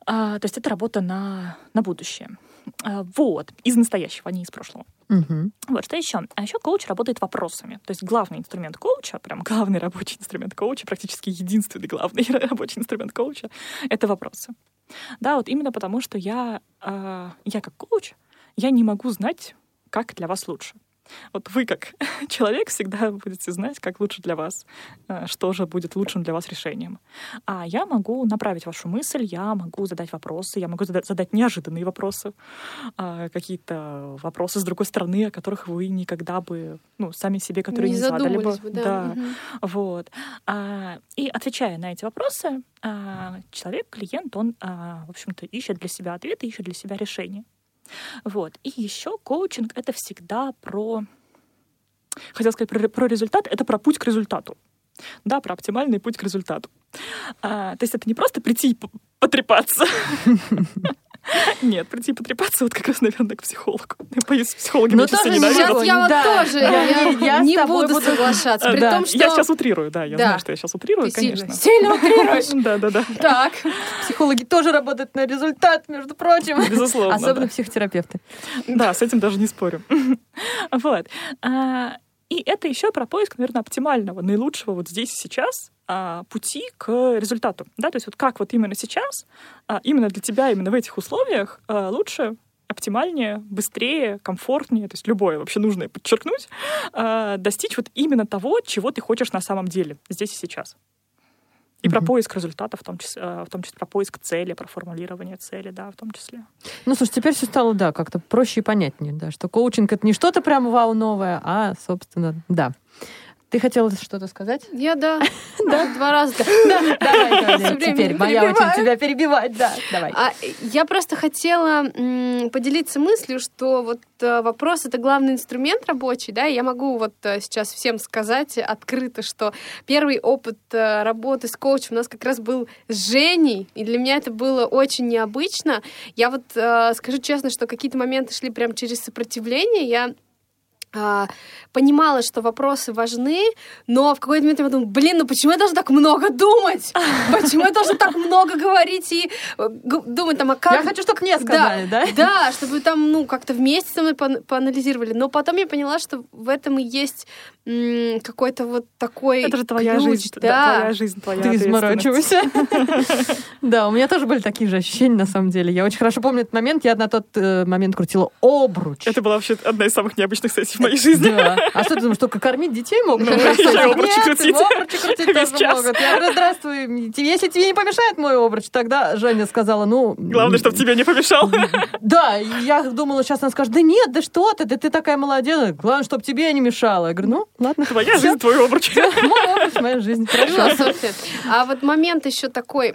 А, то есть это работа на, на будущее. А, вот. Из настоящего, а не из прошлого. Мгм. Вот, что еще? А еще коуч работает вопросами. То есть главный инструмент коуча, прям главный рабочий инструмент коуча, практически единственный главный [laughs] рабочий инструмент коуча — это вопросы. Да, вот именно потому, что я, а, я как коуч, я не могу знать, как для вас лучше. Вот вы как [laughs] человек всегда будете знать, как лучше для вас, э, что же будет лучшим для вас решением. А я могу направить вашу мысль, я могу задать вопросы, я могу зада- задать неожиданные вопросы, а, какие-то вопросы с другой стороны, о которых вы никогда бы, ну, сами себе, которые не не, задали бы. бы, да. Мгм. Вот. А, и отвечая на эти вопросы, а, человек, клиент, он, в общем-то, ищет для себя ответы, ищет для себя решения. Вот. И еще коучинг — это всегда про... Хотел сказать про, про результат, это про путь к результату. Да, про оптимальный путь к результату. А, то есть это не просто прийти и потрепаться. [laughs] Нет, прийти потрепаться вот как раз, наверное, к психологу. Я боюсь, с психологами Ну, сейчас тоже ненавижу. Сейчас я вот Да. тоже Я- я не буду соглашаться. При Да, том, что Я сейчас утрирую, да, я Да. знаю, что я сейчас утрирую, ты сильно, конечно. [laughs] сильно утрируешь. [laughs] Да, да, да. Так. Психологи тоже работают на результат, между прочим. Безусловно. Особенно да. психотерапевты. Да, с этим даже не спорю. [laughs] Вот. И это еще про поиск, наверное, оптимального, наилучшего вот здесь и сейчас а, пути к результату. Да, то есть вот как вот именно сейчас, а, именно для тебя, именно в этих условиях а, лучше оптимальнее, быстрее, комфортнее, то есть любое вообще нужное подчеркнуть, достичь вот именно того, чего ты хочешь на самом деле, здесь и сейчас. И про поиск результата, в том числе, э, в том числе про поиск цели, про формулирование цели, да, в том числе. Ну, слушай, теперь все стало, да, как-то проще и понятнее, да, что коучинг — это не что-то прям вау новое, а, собственно, да. Ты хотела что-то сказать? Я да. [laughs] Да, два раза. да. Да, давай, теперь моя очередь тебя перебивать, да, давай. А я просто хотела поделиться мыслью, что вот э, вопрос это главный инструмент рабочий, да, я могу вот э, сейчас всем сказать открыто, что первый опыт э, работы с коучем у нас как раз был с Женей, и для меня это было очень необычно. Я вот скажу честно, что какие-то моменты шли прям через сопротивление, я понимала, что вопросы важны, но в какой-то момент я подумала, блин, ну почему я должна так много думать? Почему я должна так много говорить и э, думать там, а как... Я хочу, чтобы мне сказали, да? Да, чтобы там, ну, как-то вместе со мной поанализировали. Но потом я поняла, что в этом и есть какой-то вот такой Это же твоя жизнь, да, твоя жизнь, твоя Ты изморачивайся. [laughs] Да, у меня тоже были такие же ощущения, на самом деле. Я очень хорошо помню этот момент. Я на тот э, момент крутила обруч. Это была вообще одна из самых необычных сессий в моей жизни. Да. А что ты думаешь, только кормить детей могут? Ну, Нет, обручи крутить. обручи крутить Весь тоже час. могут. Я говорю, здравствуй, если тебе не помешает мой обруч, тогда Женя сказала, ну... Главное, чтобы тебе не помешал. [laughs] Да, я думала, сейчас она скажет, да нет, да что ты, да ты такая молодец. Главное, чтобы тебе не мешало. Я говорю, ну, ладно. Твоя жизнь, твой обруч. Мой обруч, моя жизнь. Хорошо. А вот момент еще такой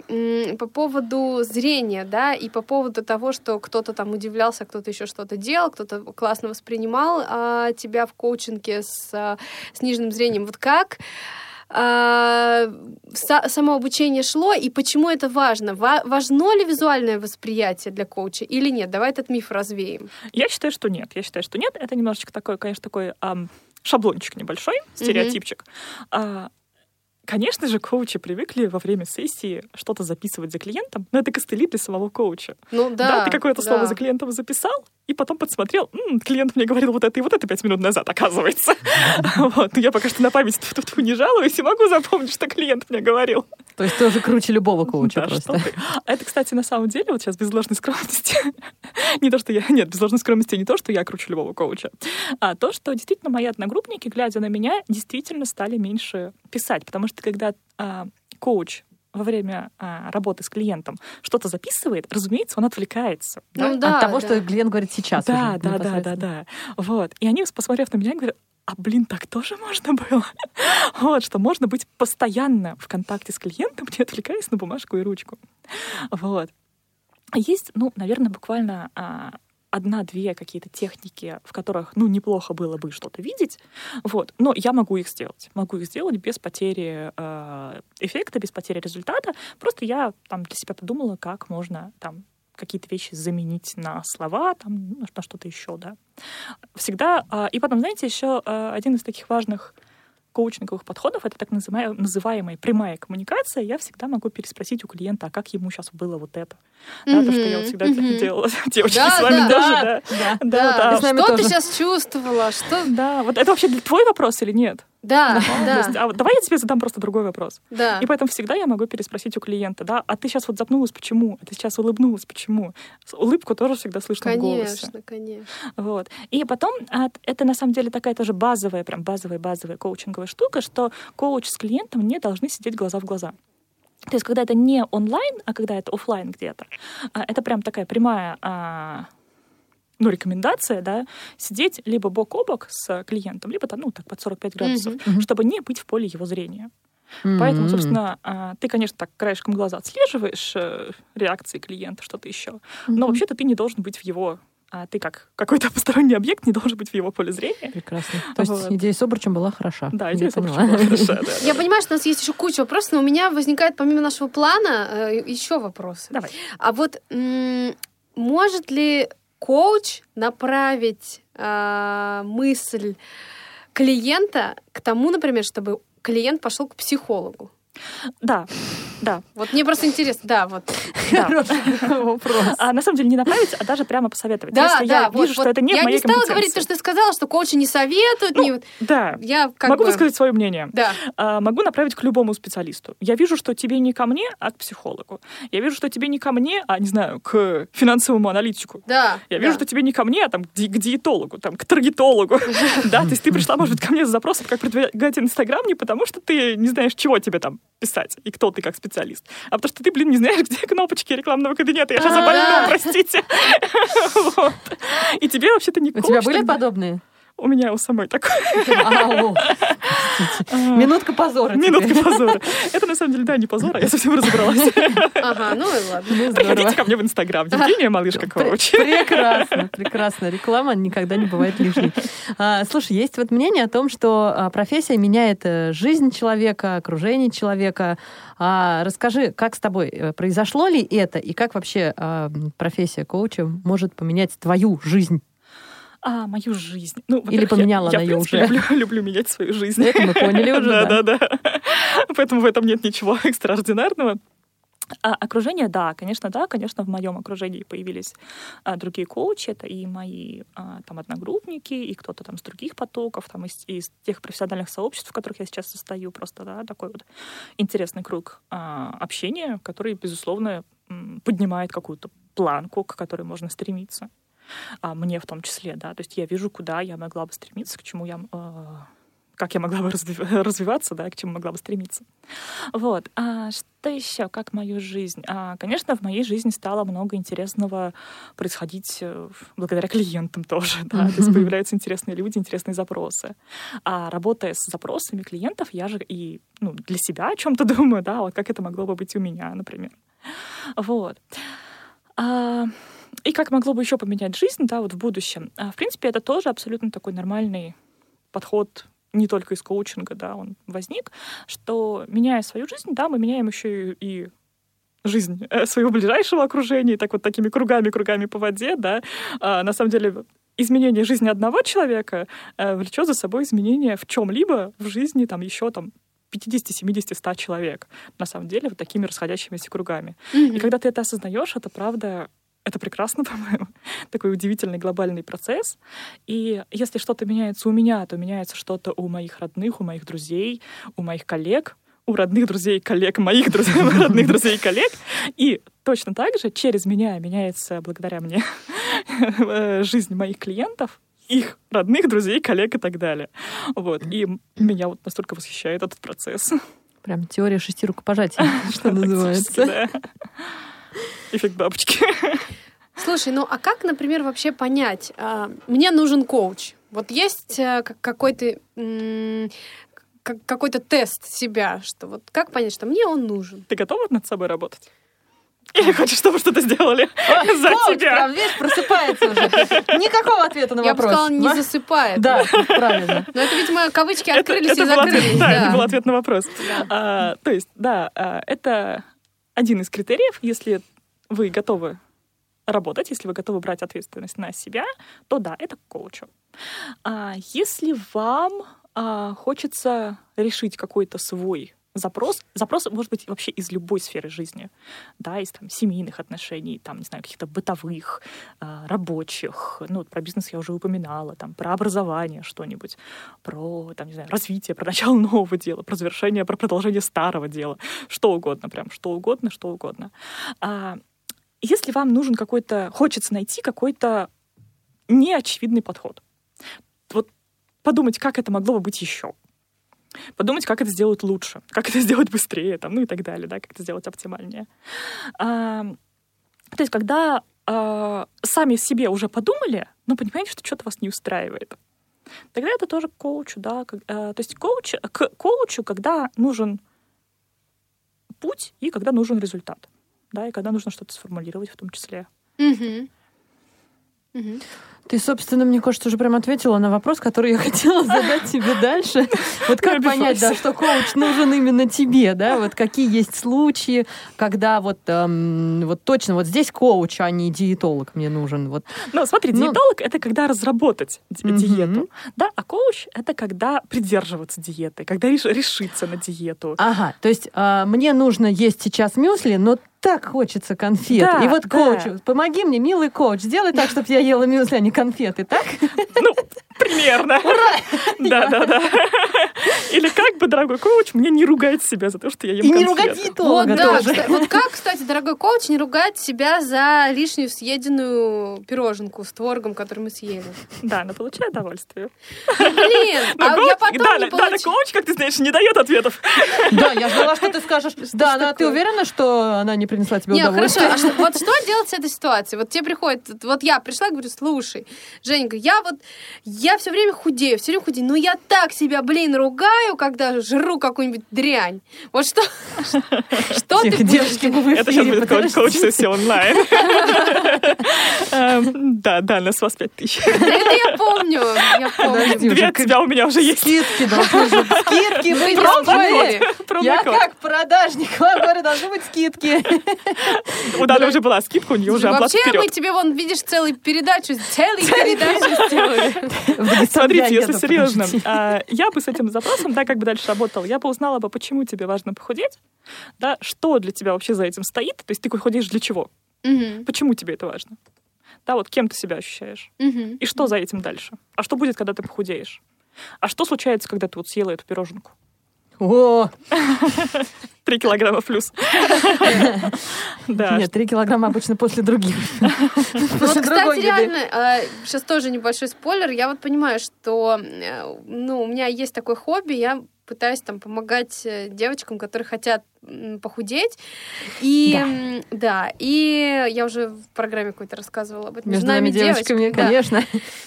по поводу зрения, да, и по поводу того, что кто-то там удивлялся, кто-то еще что-то делал, кто-то классно воспринимал а, тебя в коучинге с а, сниженным зрением. Вот как а, са- само обучение шло и почему это важно? Ва- важно ли визуальное восприятие для коуча или нет? Давай этот миф развеем. Я считаю, что нет. Я считаю, что нет. Это немножечко такой, конечно, такой ам, шаблончик небольшой, стереотипчик. А, Конечно же, коучи привыкли во время сессии что-то записывать за клиентом, но это костыли для самого коуча. Ну да. Да, ты какое-то слово да. за клиентом записал, и потом подсмотрел, «М, клиент мне говорил вот это и вот это пять минут назад, оказывается. [laughs] Вот, я пока что на память тут не жалуюсь и могу запомнить, что клиент мне говорил. То есть тоже круче любого коуча просто. А Это, кстати, на самом деле, вот сейчас без ложной скромности, [laughs] не то, что я... Нет, без ложной скромности не то, что я круче любого коуча, а то, что действительно мои одногруппники, глядя на меня, действительно стали меньше писать. Потому что когда а, коуч во время а, работы с клиентом что-то записывает, разумеется, он отвлекается. да? Ну да, От того, да. что клиент говорит сейчас. Да, уже да, да, да, да. Вот. И они, посмотрев на меня, говорят, а блин, так тоже можно было? [laughs] Вот, что можно быть постоянно в контакте с клиентом, не отвлекаясь на бумажку и ручку. Вот. Есть, ну, наверное, буквально а, одна-две какие-то техники, в которых, ну, неплохо было бы что-то видеть, вот, но я могу их сделать. Могу их сделать без потери э, эффекта, без потери результата. Просто я там для себя подумала, как можно там какие-то вещи заменить на слова, там, на что-то еще, да. Всегда. а, И потом, знаете, еще а, один из таких важных коучинговых подходов, это так называемая, называемая прямая коммуникация, я всегда могу переспросить у клиента, а как ему сейчас было вот это. Да, то, что я вот всегда мгм. делала, [laughs] девочки, Да, с вами да. тоже, Да, да. да. Да, Да, что тоже. ты сейчас чувствовала? Что? Да, вот это вообще твой вопрос или нет? Да, да, есть, а вот давай я тебе задам просто другой вопрос. да. И поэтому всегда я могу переспросить у клиента, да, а ты сейчас вот запнулась, почему? А ты сейчас улыбнулась, почему? Улыбку тоже всегда слышно в голосе. Конечно, конечно. Вот. И потом а, это на самом деле такая тоже базовая, прям базовая-базовая коучинговая штука, что коуч с клиентом не должны сидеть глаза в глаза. То есть, когда это не онлайн, а когда это оффлайн где-то, а, это прям такая прямая а, ну, рекомендация, да, сидеть либо бок о бок с клиентом, либо там, ну, так, под 45 градусов, Мгм. чтобы не быть в поле его зрения. М-м. Поэтому, собственно, а, ты, конечно, так краешком глаза отслеживаешь э, реакции клиента, что-то еще, но Мгм. вообще-то ты не должен быть в его... а ты как какой-то [laughs] посторонний объект не должен быть в его поле зрения. Прекрасно. То есть Вот. идея с обручем была хороша. Да, Я идея поняла. очень была хорошая, [laughs] да, Я понимаю, что у нас есть еще куча вопросов, но у меня возникает помимо нашего плана э, еще вопросы. Давай. А вот может ли коуч направить а, мысль клиента к тому, например, чтобы клиент пошел к психологу? Да, да, Вот мне просто интересно, да, вот. [laughs] Хороший вопрос. А на самом деле не направить, а даже прямо посоветовать. Да, Если да, я вот, вижу, что это не Я в моей не стала говорить то, что ты сказала, что коучи не советуют, Ну, не вот- Да, Я как могу бы... высказать свое мнение. Да. А, могу направить к любому специалисту. Я вижу, что тебе не ко мне, а к психологу. Я вижу, что тебе не ко мне, а, не знаю, к финансовому аналитику. Да. Я вижу, да. что тебе не ко мне, а там к ди- к диетологу, там, к таргетологу. [laughs] Да, то есть ты пришла, может быть, ко мне с запросом, как продвигать Инстаграм, не потому что ты не знаешь, чего тебе там писать, и кто ты как специалист. А потому что ты, блин, не знаешь, где кнопочки рекламного кабинета. Я сейчас о больном, простите. [laughs] И тебе вообще-то не У тебя были подобные? У меня у самой такое. Ау. Минутка позора. Минутка позора. Это на самом деле, да, не позор, а я совсем разобралась. Ага, ну и ладно. Ну. Приходите ко мне в Инстаграм. Евгения Малышка Коуч. Прекрасно, прекрасно. Реклама никогда не бывает лишней. А, слушай, есть вот мнение о том, что а, профессия меняет э, жизнь человека, окружение человека. А, расскажи, как с тобой э, произошло ли это, и как вообще а, профессия коуча может поменять твою жизнь? А, мою жизнь. Ну, Или я- поменяла я, она в её принципе, уже? Люблю, люблю менять свою жизнь. Это мы поняли уже, Да, да, да. Поэтому в этом нет ничего [laughs] экстраординарного. А окружение, да, конечно, да, конечно, в моем окружении появились а, другие коучи, это и мои а, там одногруппники, и кто-то там с других потоков, там из, из тех профессиональных сообществ, в которых я сейчас состою, просто, да, такой вот интересный круг а, общения, который, безусловно, поднимает какую-то планку, к которой можно стремиться. А, мне в том числе, да, то есть я вижу, куда я могла бы стремиться, к чему я, э, как я могла бы разви- [laughs] развиваться, да, к чему могла бы стремиться. Вот. А что еще, как мою жизнь? А, конечно, в моей жизни стало много интересного происходить э, благодаря клиентам тоже, [laughs] да, то есть появляются интересные люди, интересные запросы. А работая с запросами клиентов, я же и ну, для себя о чем-то [laughs] думаю, да, вот как это могло бы быть у меня, например. Вот. А, и как могло бы еще поменять жизнь, да, вот в будущем. А, в принципе, это тоже абсолютно такой нормальный подход не только из коучинга, да, он возник, что меняя свою жизнь, да, мы меняем еще и, и жизнь э, своего ближайшего окружения, и так вот такими кругами-кругами по воде, да. А, на самом деле изменение жизни одного человека э, влечет за собой изменение в чем-либо в жизни там еще там 50, 70, 100 человек. На самом деле, вот такими расходящимися кругами. И когда ты это осознаешь, это правда, это прекрасно, [laughs] по-моему, такой удивительный глобальный процесс. И если что-то меняется у меня, то меняется что-то у моих родных, у моих друзей, у моих коллег, у родных друзей, коллег, моих друзей, [laughs] родных друзей коллег. И точно так же через меня меняется, благодаря мне, [laughs] жизнь моих клиентов, их родных, друзей, коллег и так далее. Вот. И меня вот настолько восхищает этот процесс. Прям теория шести рукопожатий, что называется. Да. Эффект бабочки. Слушай, ну а как, например, вообще понять, а, мне нужен коуч? Вот есть а, как- какой-то какой-то тест себя, что вот как понять, что мне он нужен? Ты готова над собой работать? Или хочешь, чтобы что-то сделали [laughs] за Коуч тебя? прям, видишь, просыпается уже. Никакого ответа на Я бы вопрос. сказала, не Да? засыпает. Да, правильно. Но это, видимо, кавычки открылись это и был ответ- закрылись. Да, это да. был ответ на вопрос. Да. А, То есть, да, а, это один из критериев. Если вы готовы работать, если вы готовы брать ответственность на себя, то да, это к коучу. А Если вам а, хочется решить какой-то свой запрос, запрос может быть вообще из любой сферы жизни, да, из там семейных отношений, там, не знаю, каких-то бытовых, а, рабочих, ну, вот про бизнес я уже упоминала, там, про образование что-нибудь, про, там, не знаю, развитие, про начало нового дела, про завершение, про продолжение старого дела, что угодно, прям, что угодно, что угодно. А, если вам нужен какой-то, хочется найти какой-то неочевидный подход, вот подумать, как это могло бы быть еще. Подумать, как это сделать лучше, как это сделать быстрее, там, ну и так далее, да, как это сделать оптимальнее. А, то есть, когда а, сами себе уже подумали, но понимаете, что что-то вас не устраивает, тогда это тоже к коучу, да. как- а, то есть коуч, к коучу, когда нужен путь и когда нужен результат, да, и когда нужно что-то сформулировать в том числе. Мгм. Мгм. Ты, собственно, мне кажется, уже прям ответила на вопрос, который я [laughs] хотела задать тебе дальше. [laughs] Вот как понять, да, что коуч нужен именно тебе, да? Вот какие есть случаи, когда вот, эм, вот точно вот здесь коуч, а не диетолог мне нужен. Вот. Ну, смотри, Ну- диетолог это когда разработать ди- диету, да, а коуч это когда придерживаться диеты, когда реш- решиться на диету. Ага, то есть а, мне нужно есть сейчас мюсли, но так хочется конфет. Да, И вот да. коучу, помоги мне, милый коуч, сделай так, чтобы я ела мюсли, а не конфеты, так? Ну, Примерно. [laughs] Да, да, да. Или как бы, дорогой коуч, мне не ругать себя за то, что я ем И не ругать Вот, диетолога да, тоже. кста- вот как, кстати, дорогой коуч, не ругать себя за лишнюю съеденную пироженку с творогом, которую мы съели? Да, но получаю удовольствие. Блин, Но а коуч- я потом да, не да, да, коуч, как ты знаешь, не дает ответов. Да, я ждала, что ты скажешь. Да, она- ты уверена, что она не принесла тебе Не, хорошо, удовольствие? а вот что делать с этой ситуацией? Вот тебе приходит, вот я пришла и говорю, слушай, Женька, я вот, я все время худею, все время худею, но я так себя, блин, ругаю, когда жру какую-нибудь дрянь. Вот что, [laughs] что ты будешь девочки, Это сейчас будет коуч- подождите. коуч-сессия онлайн. Эм, Да, да, нас вас пять тысяч. Это я помню, я помню. Две от тебя у меня уже есть. Скидки должны быть. Скидки [laughs] Вы быть. Я как продажник [laughs] вам говорю, должны быть скидки. У Даны уже была скидка, у нее уже оплата Вообще мы тебе, вон, видишь, целую передачу, целую передачу сделали. [laughs] Смотрите, если серьезно, а, я бы с этим запросом, да, как бы дальше работала, я бы узнала бы, почему тебе важно похудеть, да, что для тебя вообще за этим стоит, то есть ты худеешь для чего, почему тебе это важно, да, вот кем ты себя ощущаешь, и что за этим дальше, а что будет, когда ты похудеешь, а что случается, когда ты вот съела эту пироженку, О, [laughs] три килограмма плюс, [laughs] да, нет, три килограмма обычно после других. [laughs] Ну вот, кстати, реально, сейчас тоже небольшой спойлер. Я вот понимаю, что э, ну, у меня есть такое хобби, я пытаюсь там помогать э, девочкам, которые хотят похудеть. И Да. да, и я уже в программе какой-то рассказывала об этом. Между нами девочками, да. конечно.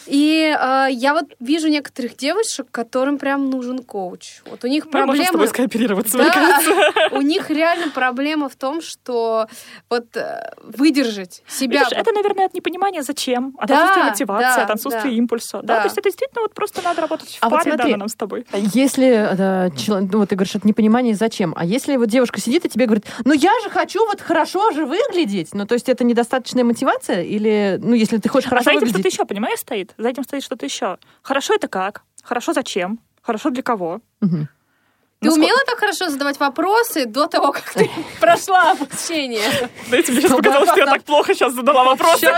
И э, я вот вижу некоторых девушек, которым прям нужен коуч. Вот у них мы можем с тобой проблемы... скооперироваться, мне Да, кажется. у них реально проблема в том, что вот э, выдержать себя. Видишь, это, наверное, от непонимания, зачем, от Да, отсутствия мотивации, да, от отсутствия да. импульса. Да. Да. то есть это действительно вот просто надо работать в А вот паре, да, смотри, нам с тобой. Если, э, чел- ну, вот ты говоришь, от непонимания зачем, а если вот девушка сидит и тебе говорит, ну я же хочу вот хорошо же выглядеть, ну то есть это недостаточная мотивация или, ну если ты хочешь А хорошо за этим что-то выглядеть, еще, понимаешь, стоит? За этим стоит что-то еще. Хорошо это как? Хорошо зачем? Хорошо для кого? Мгм. Ты Ну, умела так хорошо задавать вопросы до того, как ты [laughs] прошла обучение? Знаете, мне сейчас показалось, что я так плохо сейчас задала вопросы. Я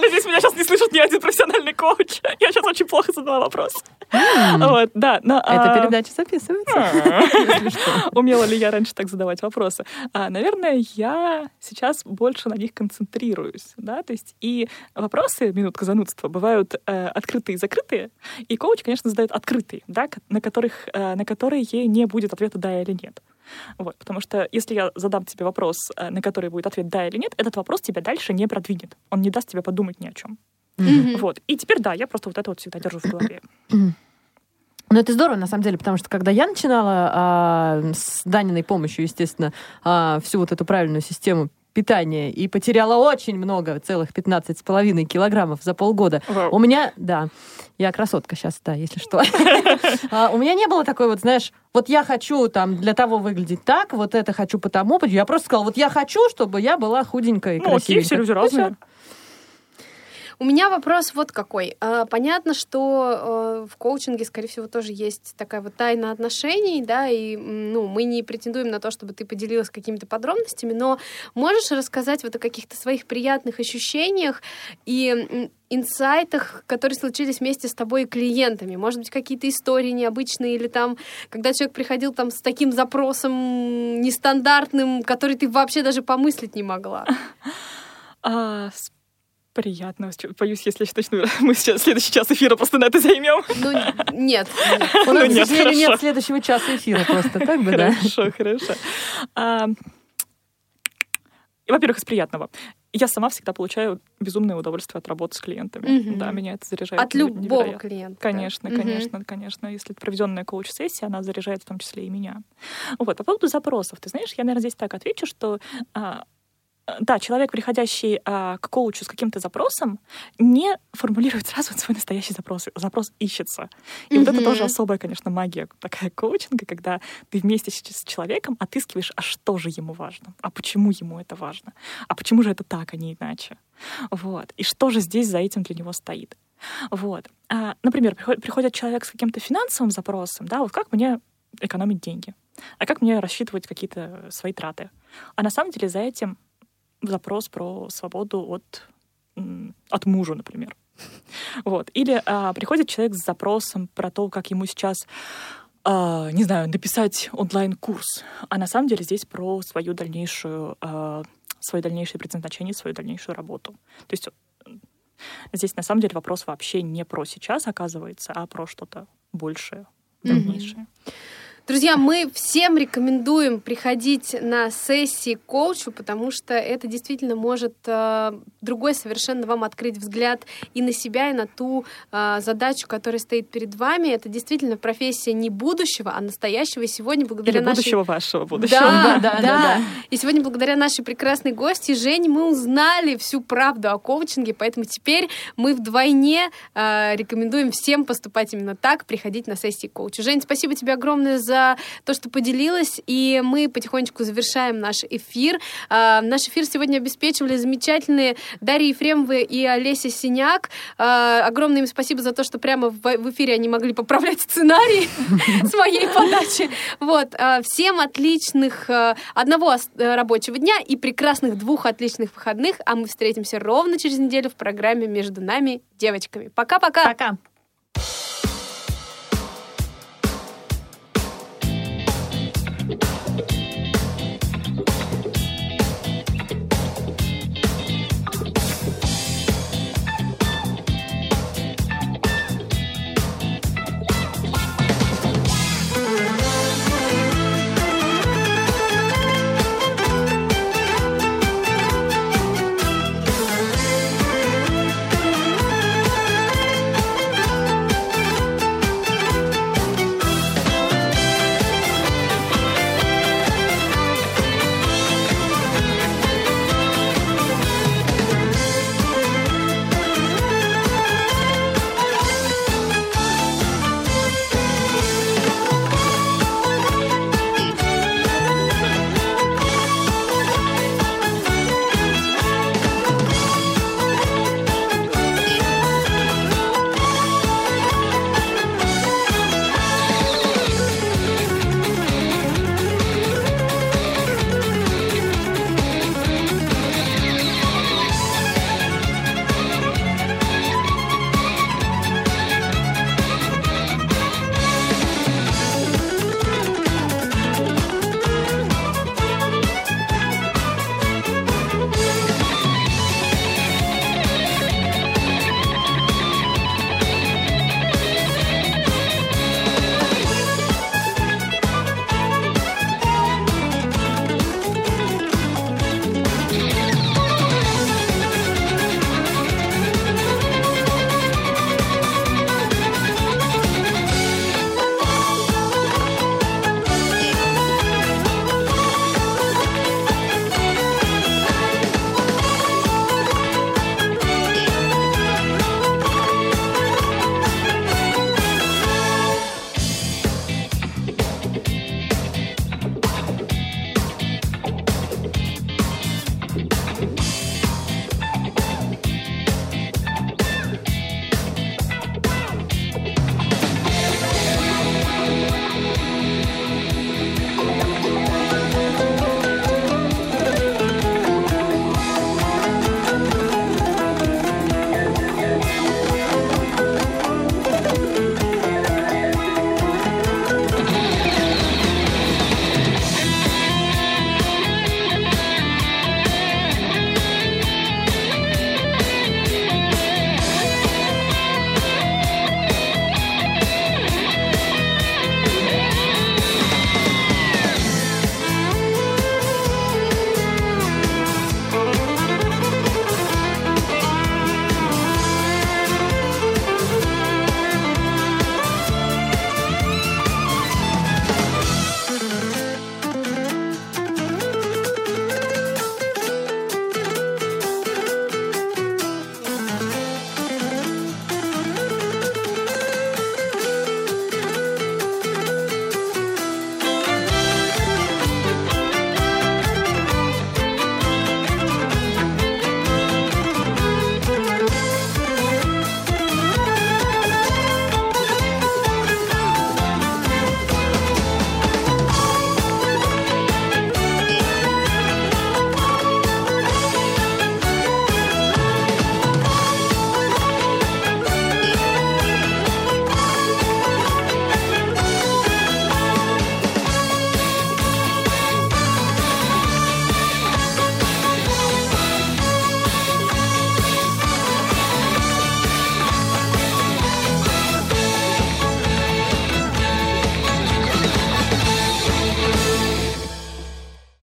надеюсь, меня сейчас не слышит ни один профессиональный коуч. Я сейчас очень плохо задала вопрос. Вот, да. эта а, передача записывается. если что. Умела ли я раньше так задавать вопросы? А, наверное, я сейчас больше на них концентрируюсь, да, то есть и вопросы, минутка занудства, бывают э, открытые и закрытые, и коуч, конечно, задает открытые, да, на которых, э, на которые не будет ответа да или нет. Вот, потому что если я задам тебе вопрос, э, на который будет ответ да или нет, этот вопрос тебя дальше не продвинет. Он не даст тебе подумать ни о чем. Мгм. Вот. И теперь, да, я просто вот это вот всегда держу в голове. [clears throat] Ну, это здорово, на самом деле, потому что когда я начинала а, с Даниной помощью, естественно, а, всю вот эту правильную систему питания и потеряла очень много, целых 15 с половиной килограммов за полгода. У меня, да, я красотка сейчас, да, если что. [laughs] А, У меня не было такой вот, знаешь, вот я хочу там для того выглядеть так, вот это хочу потому. Я просто сказала, вот я хочу, чтобы я была худенькая и Ну, окей, все люди разные. У меня вопрос вот какой. А, Понятно, что э, в коучинге, скорее всего, тоже есть такая вот тайна отношений, да, и ну, мы не претендуем на то, чтобы ты поделилась какими-то подробностями, но можешь рассказать вот о каких-то своих приятных ощущениях и инсайтах, которые случились вместе с тобой и клиентами? Может быть, какие-то истории необычные или там, когда человек приходил там с таким запросом нестандартным, который ты вообще даже помыслить не могла? [laughs] А, приятного. Чё- Боюсь, если я начну, [laughs] мы сейчас следующий час эфира просто на это займем. Ну, нет, нет. У нас, Ну, к нет, сожалению, нет хорошо. следующего часа эфира просто, так бы, да. Хорошо, хорошо. А, Во-первых, из приятного. Я сама всегда получаю безумное удовольствие от работы с клиентами. Мгм. Да, меня это заряжает. От любого невероятно. клиента. Конечно, конечно, конечно. Если это проведенная коуч-сессия, она заряжает в том числе и меня. Вот, по поводу запросов. Ты знаешь, я, наверное, здесь так отвечу, что а, да, человек, приходящий а, к коучу с каким-то запросом, не формулирует сразу свой настоящий запрос. Запрос ищется. И вот это тоже особая, конечно, магия такая коучинга, когда ты вместе с человеком отыскиваешь, а что же ему важно, а почему ему это важно, а почему же это так, а не иначе. Вот. И что же здесь за этим для него стоит. Вот. А, например, приходит, приходит человек с каким-то финансовым запросом, да, вот как мне экономить деньги, а как мне рассчитывать какие-то свои траты. А на самом деле за этим запрос про свободу от, от мужа, например. [laughs] Вот. Или а, приходит человек с запросом про то, как ему сейчас а, не знаю, написать онлайн-курс. А на самом деле здесь про свою дальнейшую, а, свое дальнейшее предназначение, свою дальнейшую работу. То есть здесь на самом деле вопрос вообще не про сейчас оказывается, а про что-то большее, дальнейшее. Mm-hmm. Друзья, мы всем рекомендуем приходить на сессии к коучу, потому что это действительно может э, другой совершенно вам открыть взгляд и на себя, и на ту э, задачу, которая стоит перед вами. Это действительно профессия не будущего, а настоящего. И сегодня благодаря Или нашей... будущего вашего будущего. Да, да, да, да. И сегодня благодаря нашей прекрасной гости Жене мы узнали всю правду о коучинге, поэтому теперь мы вдвойне э, рекомендуем всем поступать именно так, приходить на сессии к коучу. Жень, спасибо тебе огромное за за то, что поделилась. И мы потихонечку завершаем наш эфир. А, наш эфир сегодня обеспечивали замечательные Дарья Ефремова и Олеся Синяк. А, огромное им спасибо за то, что прямо в эфире они могли поправлять сценарий [laughs] с моей подачи. Вот. А, всем отличных одного рабочего дня и прекрасных двух отличных выходных. А мы встретимся ровно через неделю в программе «Между нами девочками». Пока-пока! Пока!